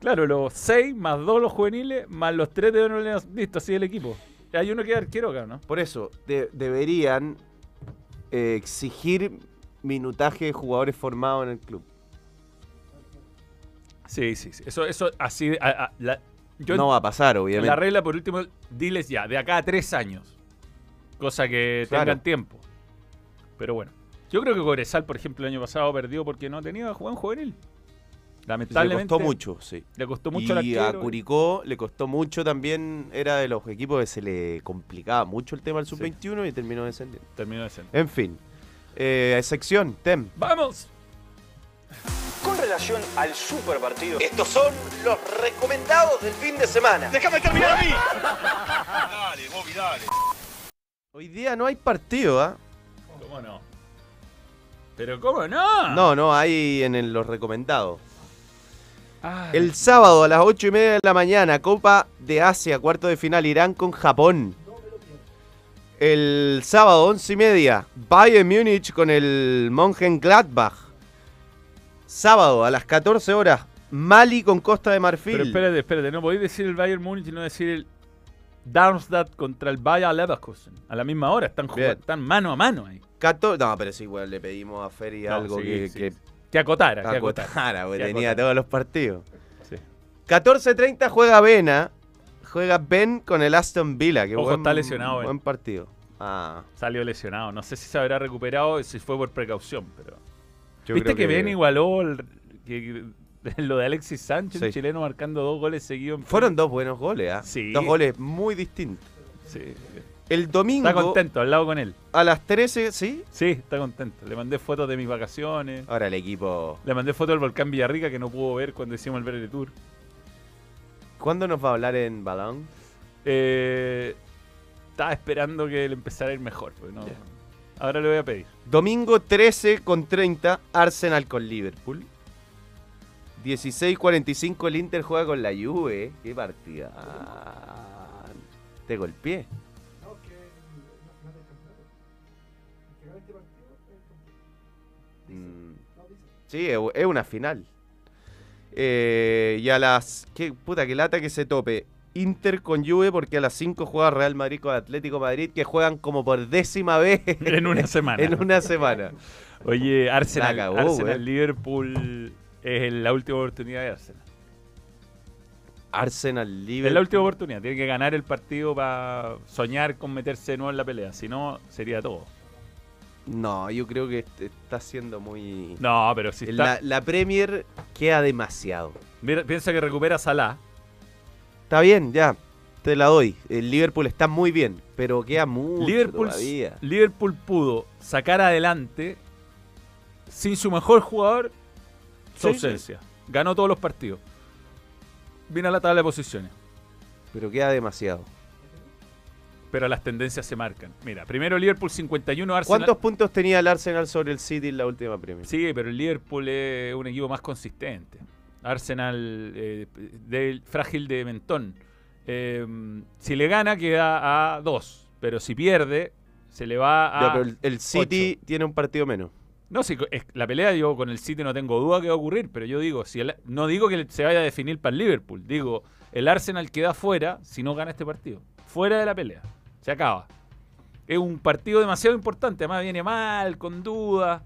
S5: Claro, los seis más dos los juveniles, más los tres de Donald Listo, así el equipo. Hay uno que es arquero acá, ¿no?
S4: Por eso, de- deberían eh, exigir minutaje de jugadores formados en el club.
S5: Sí, sí, sí. Eso, eso así. a- a- la- yo-
S4: No va a pasar, obviamente.
S5: La regla, por último, diles ya, de acá a tres años. Cosa que
S4: Claro.
S5: tengan tiempo. Pero bueno. Yo creo que Cobresal, por ejemplo, el año pasado perdió porque no tenía jugar un juvenil.
S4: Le
S5: Lamentablemente.
S4: costó mucho, sí.
S5: Le costó mucho al
S4: y a. Curicó le costó mucho también. Era de los equipos que se le complicaba mucho el tema del sub-21 y terminó descendiendo.
S5: Terminó descendiendo.
S4: En fin. Eh, sección, Tem.
S5: ¡Vamos!
S3: Con relación al super partido.
S4: Estos son los recomendados del fin de semana.
S3: ¡Déjame terminar a mí! dale, Bobby, dale.
S4: Hoy día no hay partido, ¿ah?
S5: ¿Cómo no? ¿Pero cómo no?
S4: No, no, hay en el- los recomendados.
S5: Ah,
S4: El sábado a las 8 y media de la mañana, Copa de Asia, cuarto de final, Irán con Japón. El sábado, 11 y media, Bayern Múnich con el Mönchengladbach. Sábado a las 14 horas, Mali con Costa de Marfil.
S5: Pero espérate, espérate. No podéis decir el Bayern Múnich y no decir el Darmstadt contra el Bayer Leverkusen. A la misma hora. Están, jugando, están mano a mano ahí.
S4: Cato- no, pero sí, igual le pedimos a Ferry
S5: No,
S4: algo
S5: sí,
S4: que,
S5: sí,
S4: que
S5: sí. Que acotara, que
S4: acotara,
S5: acotara.
S4: porque
S5: Que
S4: tenía
S5: acotara.
S4: todos los partidos.
S5: Sí.
S4: 14.30 juega Bena. Juega Ben con el Aston Villa. Que
S5: Ojo,
S4: buen,
S5: está lesionado, Ben.
S4: Buen partido. Ah,
S5: Salió lesionado. No sé si se habrá recuperado, si fue por precaución, pero.
S4: yo
S5: ¿Viste que, Ben igualó el- que- lo de Alexis Sánchez,
S4: Sí.
S5: un chileno marcando dos goles seguidos? en-
S4: Fueron dos buenos goles, ¿ah?
S5: Sí.
S4: Dos goles muy distintos.
S5: Sí.
S4: El domingo
S5: Está contento, al lado con él.
S4: a las 13, ¿sí?
S5: Sí, está contento. Le mandé fotos de mis vacaciones.
S4: Ahora el equipo.
S5: Le mandé fotos del volcán Villarrica que no pudo ver cuando hicimos el Verde Tour.
S4: ¿Cuándo nos va a hablar en balón?
S5: Eh, estaba esperando que le empezara a ir mejor. pues no- Ahora le voy a pedir.
S4: Domingo 13 con 30, Arsenal con Liverpool. 16.45 el Inter juega con la Juve. Qué partida. Te golpeé. Mm, Sí, es una final. Eh, y a las. Qué puta, que lata que se tope. Inter con Juve porque a las 5 juega Real Madrid con Atlético Madrid que juegan como por décima vez
S5: En una semana.
S4: en una semana.
S5: Oye, Arsenal,
S4: La cagó,
S5: Arsenal
S4: güey.
S5: Liverpool es la última oportunidad de Arsenal.
S4: Arsenal Liverpool.
S5: Es la última oportunidad. Tiene que ganar el partido para soñar con meterse de nuevo en la pelea. Si no, sería todo.
S4: No, yo creo que est- está siendo muy.
S5: No, pero si está.
S4: La, la Premier queda demasiado.
S5: Mira, piensa que recupera Salah.
S4: Está bien, ya. Te la doy. El Liverpool está muy bien, pero queda mucho
S5: Liverpool,
S4: todavía.
S5: Liverpool pudo sacar adelante sin su mejor jugador su
S4: Sí,
S5: ausencia. Ganó todos los partidos. Vino a la tabla de posiciones.
S4: Pero queda demasiado.
S5: Pero las tendencias se marcan. Mira, primero Liverpool 51, Arsenal.
S4: ¿Cuántos puntos tenía el Arsenal sobre el City en la última Premier?
S5: Sí, pero el Liverpool es un equipo más consistente. Arsenal eh, del- frágil de mentón. Eh, si le gana queda a 2, pero si pierde se le va a
S4: Ya, pero el, el City tiene un partido menos.
S5: No, si es- la pelea yo con el City no tengo duda que va a ocurrir, pero yo digo, si el- no digo que se vaya a definir para el Liverpool, digo, el Arsenal queda fuera si no gana este partido. Fuera de la pelea. Se acaba. Es un partido demasiado importante, además viene mal, con dudas.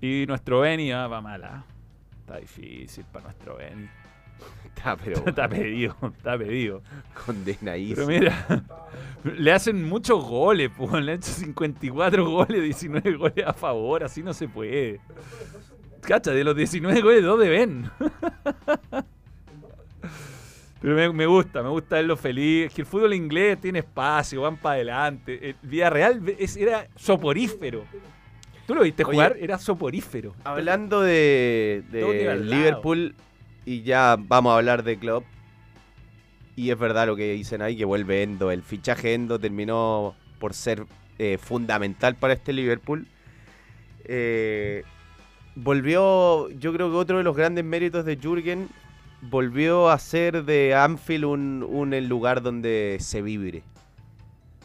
S5: Y nuestro Beni ah, va mala. Está difícil para nuestro Beni.
S4: Está, pero
S5: Está pedido, está pedido.
S4: condenadísimo.
S5: Pero mira, le hacen muchos goles, pues. Le han hecho 54 goles, 19 goles a favor. Así no se puede. Cacha, de los 19 goles, dos de Ben. Pero me, me gusta, me gusta verlo feliz. Es que el fútbol inglés tiene espacio, van para adelante. El Villarreal es- era soporífero. ¿Tú lo viste
S4: Oye,
S5: jugar? Era soporífero.
S4: Hablando de, de. Liverpool, y ya vamos a hablar de Klopp. Y es verdad lo que dicen ahí, que vuelve Endo. El fichaje Endo terminó por ser eh, fundamental para este Liverpool. Eh, volvió, yo creo que otro de los grandes méritos de Jürgen, volvió a ser de Anfield un, un el lugar donde se vibre.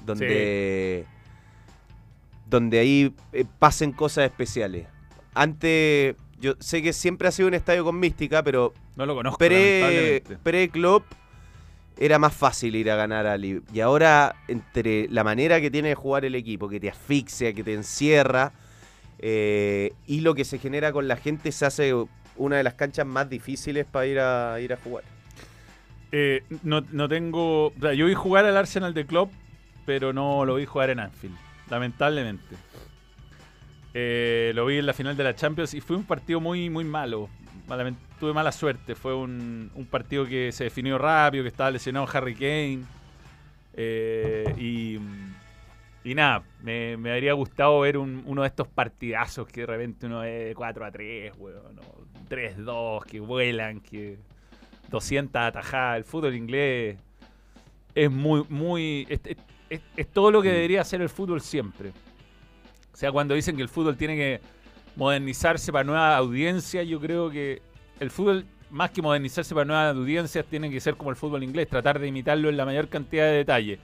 S4: Donde, donde ahí eh, pasen cosas especiales. Antes, yo sé que siempre ha sido un estadio con mística, pero
S5: No lo conozco.
S4: pre,
S5: lamentablemente.
S4: pre Klopp era más fácil ir a ganar a Liv- Y ahora, entre la manera que tiene de jugar el equipo, que te asfixia, que te encierra, eh, y lo que se genera con la gente, se hace una de las canchas más difíciles para ir a, ir a jugar.
S5: Eh, no, no tengo. yo vi jugar al Arsenal de Klopp, pero no lo vi jugar en Anfield, lamentablemente. Eh, lo vi en la final de la Champions y fue un partido muy, muy malo. Tuve mala suerte. Fue un, un partido que se definió rápido, que estaba lesionado Harry Kane. Eh, y, y nada, me, me habría gustado ver un- uno de estos partidazos que de repente uno es 4 a 3, weón, o 3-2, que vuelan, que 200 atajadas. El fútbol inglés es muy, muy. Es, es- es- es todo lo que debería ser el fútbol siempre. O sea, cuando dicen que el fútbol tiene que modernizarse para nueva audiencia, yo creo que el fútbol, más que modernizarse para nuevas audiencias, tiene que ser como el fútbol inglés, tratar de imitarlo en la mayor cantidad de detalles.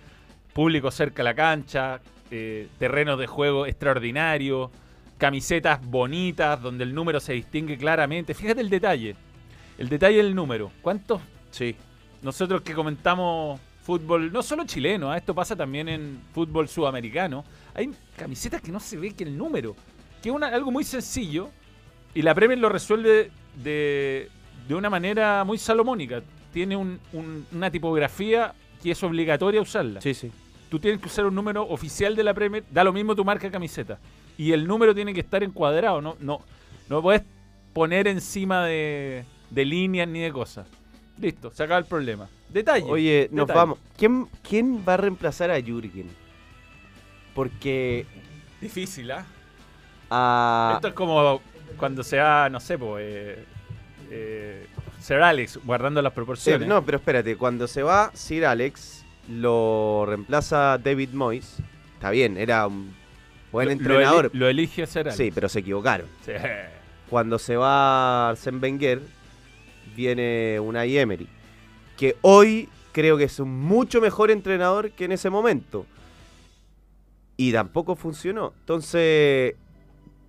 S5: Público cerca a la cancha, eh, terrenos de juego extraordinarios, camisetas bonitas donde el número se distingue claramente. Fíjate el detalle, el detalle del número. ¿Cuántos
S4: Sí.
S5: nosotros que comentamos fútbol, no solo chileno, ¿ah? esto pasa también en fútbol sudamericano, hay camisetas que no se ve que el número, que es una- algo muy sencillo, y la Premier lo resuelve de, de una manera muy salomónica. Tiene un- un- una tipografía que es obligatoria usarla.
S4: Sí, sí.
S5: Tú tienes que usar un número oficial de la Premier, da lo mismo tu marca de camiseta. Y el número tiene que estar encuadrado, no, no, no puedes poner encima de, de líneas ni de cosas. Listo, se acaba el problema. Detalle.
S4: Oye, nos vamos. ¿Quién, ¿Quién va a reemplazar a Jürgen? Porque
S5: Difícil, ¿ah?
S4: a...
S5: Esto es como cuando se va, no sé, pues, eh, eh, Sir Alex, guardando las proporciones.
S4: no, pero espérate, cuando se va Sir Alex, lo reemplaza David Moyes. Está bien, era un buen entrenador.
S5: Lo, eli- lo elige Alex.
S4: sí, pero se equivocaron.
S5: Sí.
S4: Cuando se va Arsène Wenger, viene Unai Emery, que hoy creo que es un mucho mejor entrenador que en ese momento. Y tampoco funcionó. Entonces,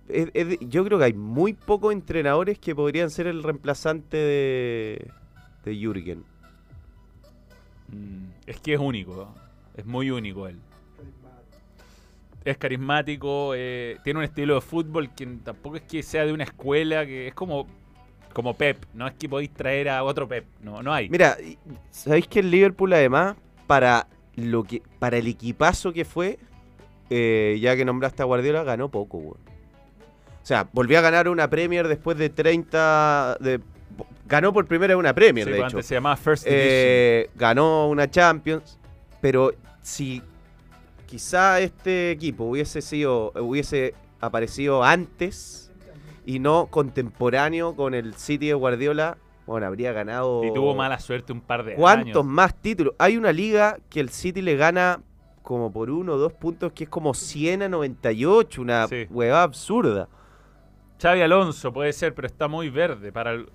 S4: es- es de- yo creo que hay muy pocos entrenadores que podrían ser el reemplazante de, de Jürgen.
S5: Mm, Es que es único, es muy único él. Es carismático, eh, tiene un estilo de fútbol que tampoco es que sea de una escuela, que es como, como Pep, no es que podéis traer a otro Pep, no, no hay.
S4: Mira, ¿sabéis que el Liverpool además, para lo que para el equipazo que fue, eh, ya que nombraste a Guardiola, ganó poco, weón. O sea, volvió a ganar una Premier después de 30... De, ganó por primera vez una Premier,
S5: Sí,
S4: de
S5: pues
S4: hecho.
S5: antes se llamaba First Division.
S4: Eh, ganó una Champions, pero si quizá este equipo hubiese sido hubiese aparecido antes y no contemporáneo con el City de Guardiola, bueno, habría ganado
S5: y tuvo mala suerte un par de
S4: ¿Cuántos
S5: años.
S4: más títulos? Hay una liga que el City le gana como por uno o dos puntos, que es como 100 a 98, una
S5: Sí.
S4: huevada absurda.
S5: Xavi Alonso puede ser, pero está muy verde para el...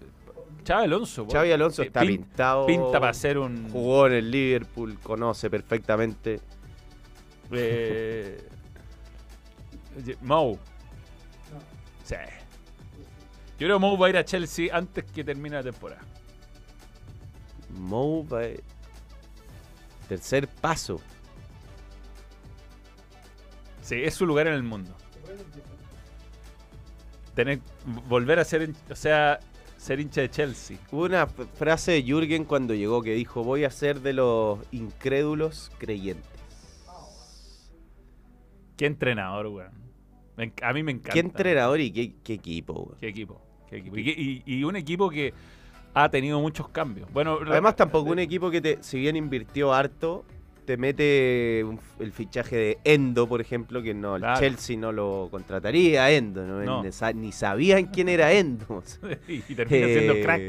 S5: Xavi Alonso. po.
S4: Xavi Alonso
S5: Eh,
S4: está
S5: pin-
S4: pintado.
S5: Pinta para ser un...
S4: Jugó en el Liverpool, conoce perfectamente.
S5: Eh, Mou. Sí. Yo creo que Mou va a ir a Chelsea antes que termine la temporada.
S4: Mou va- Tercer paso.
S5: Sí, es su lugar en el mundo. tener volver a ser, o sea, ser hincha de Chelsea.
S4: Hubo una frase de Jürgen cuando llegó que dijo, voy a ser de los incrédulos creyentes.
S5: Qué entrenador, weón. A mí me encanta.
S4: ¿Qué entrenador y qué, qué equipo? weón?
S5: Qué equipo. qué equipo. Y, qué- y- y un equipo que ha tenido muchos cambios. Bueno,
S4: Además tampoco un equipo que te, si bien invirtió harto, te mete un el fichaje de Endo, por ejemplo, que no, el
S5: Claro.
S4: Chelsea no lo contrataría a Endo, ¿no?
S5: No.
S4: Ni, sa- ni sabían quién era Endo.
S5: y, y termina siendo
S4: Eh,
S5: crack.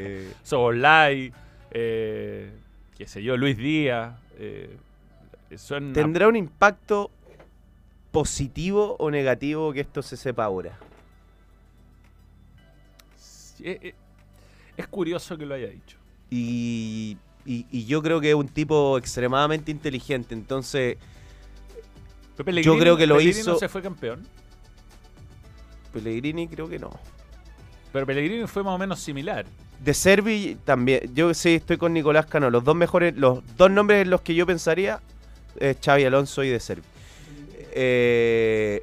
S5: Sobolay, eh, qué sé yo, Luis Díaz. eh, son
S4: ¿Tendrá un impacto positivo o negativo que esto se sepa ahora?
S5: Eh, eh, es curioso que lo haya dicho.
S4: Y, y- y yo creo que es un tipo extremadamente inteligente, entonces
S5: Pero Pellegrini-
S4: creo que lo
S5: Pellegrini
S4: hizo-
S5: no se fue campeón.
S4: Pellegrini creo que no.
S5: Pero Pellegrini fue más o menos similar.
S4: De Servi también, yo sí estoy con Nicolás Cano, los dos mejores, los dos nombres en los que yo pensaría es Xavi Alonso y De Servi. Eh,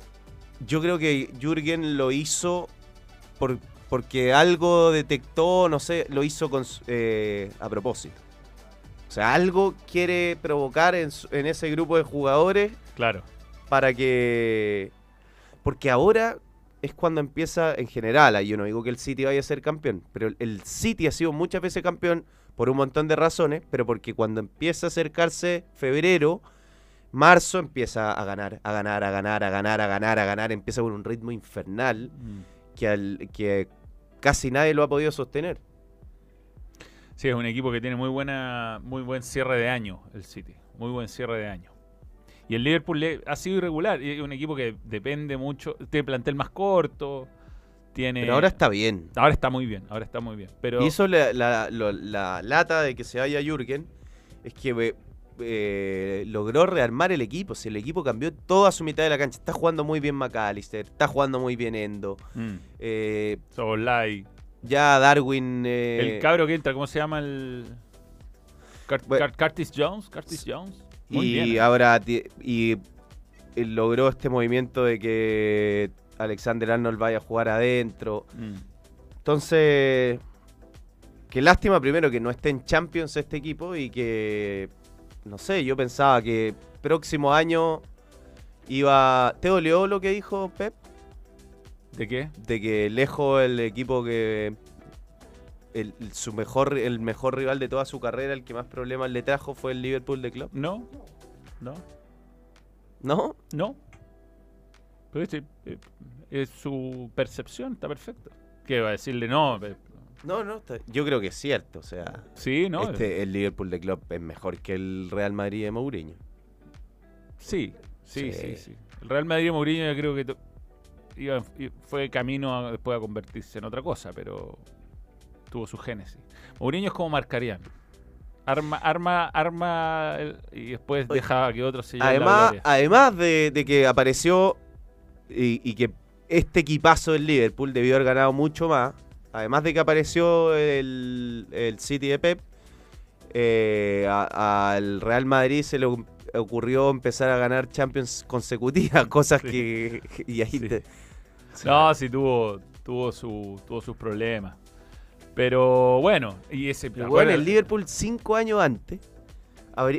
S4: yo creo que Jürgen lo hizo por, porque algo detectó, no sé, lo hizo con, eh, a propósito. O sea, algo quiere provocar en, ese grupo de jugadores
S5: Claro.
S4: para que... Porque ahora es cuando empieza en general, ahí yo no digo que el City vaya a ser campeón, pero el City ha sido muchas veces campeón por un montón de razones, pero porque cuando empieza a acercarse febrero, marzo empieza a ganar, a ganar, a ganar, a ganar, a ganar, a ganar, empieza con un ritmo infernal que, al, que casi nadie lo ha podido sostener.
S5: Sí, es un equipo que tiene muy buena, muy buen cierre de año, el City. Muy buen cierre de año. Y el Liverpool ha sido irregular. Es un equipo que depende mucho. Tiene plantel más corto. Tiene.
S4: Pero ahora está bien.
S5: Ahora está muy bien. Ahora está muy bien. Pero
S4: Y eso la, la- lata de que se vaya Jürgen es que eh, logró rearmar el equipo. Si el equipo cambió toda su mitad de la cancha. Está jugando muy bien McAllister, está jugando muy bien Endo.
S5: Mm.
S4: eh,
S5: Sobolay.
S4: ya Darwin. eh,
S5: el cabro que entra, ¿cómo se llama el. Curtis Jones? Curtis Jones. Muy
S4: y
S5: bien. ¿eh?
S4: ahora y logró este movimiento de que Alexander Arnold vaya a jugar adentro.
S5: Mm.
S4: Entonces, qué lástima primero que no esté en Champions este equipo y que, no sé, yo pensaba que próximo año iba... ¿Te dolió lo que dijo Pep?
S5: ¿De qué?
S4: De que lejos el equipo que... El, su mejor, el mejor rival de toda su carrera, el que más problemas le trajo fue el Liverpool de Club.
S5: No, no,
S4: ¿No?
S5: no. Pero este, eh, es su percepción, está perfecto. ¿Qué va a decirle? No, eh,
S4: No, no, yo creo que es cierto. O sea,
S5: Sí, no,
S4: este, el Liverpool de Club es mejor que el Real Madrid de Mourinho.
S5: Sí, sí, sí,
S4: Sí.
S5: sí. El Real Madrid Mourinho yo creo que iba- fue camino a- después a convertirse en otra cosa, pero tuvo su génesis. Mourinho es como Marcarian. Arma, arma, arma y después
S4: Oye,
S5: deja que otros se la
S4: Además, además de, de que apareció y, y que este equipazo del Liverpool debió haber ganado mucho más, además de que apareció el, el City de Pep, eh, al Real Madrid se le ocurrió empezar a ganar Champions consecutivas, cosas que... Y ahí te-
S5: No, sí tuvo, tuvo, su, tuvo sus problemas. Pero bueno, y ese
S4: Pero bueno, el Liverpool cinco años antes,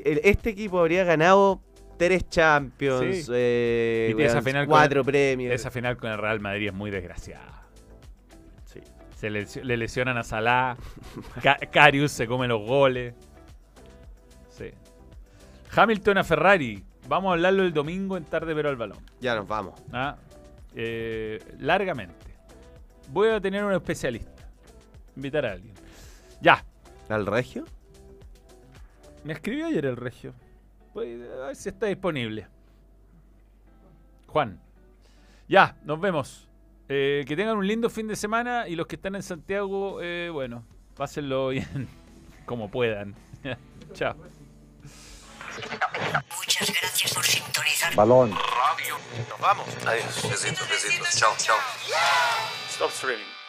S4: este equipo habría ganado tres Champions, eh,
S5: Y tiene esa final
S4: cuatro premios.
S5: Esa final con el Real Madrid es muy desgraciada. Se le, le lesionan a Salah. Ca- Karius se come los goles. Sí. Hamilton a Ferrari. Vamos a hablarlo el domingo en tarde pero al balón.
S4: Ya nos vamos.
S5: ¿ah? Eh, largamente. Voy a tener un especialista. Invitar a alguien. Ya.
S4: ¿Al Regio?
S5: Me escribió ayer el regio. Pues, a ver si está disponible. Juan. Ya, nos vemos. Eh, que tengan un lindo fin de semana y los que están en Santiago, eh, bueno, pásenlo bien como puedan. Chao.
S1: Muchas gracias por sintonizar.
S10: Balón.
S8: Radio. Nos vamos. Adiós. Besitos, besitos. Chao, chao.
S5: Stop streaming.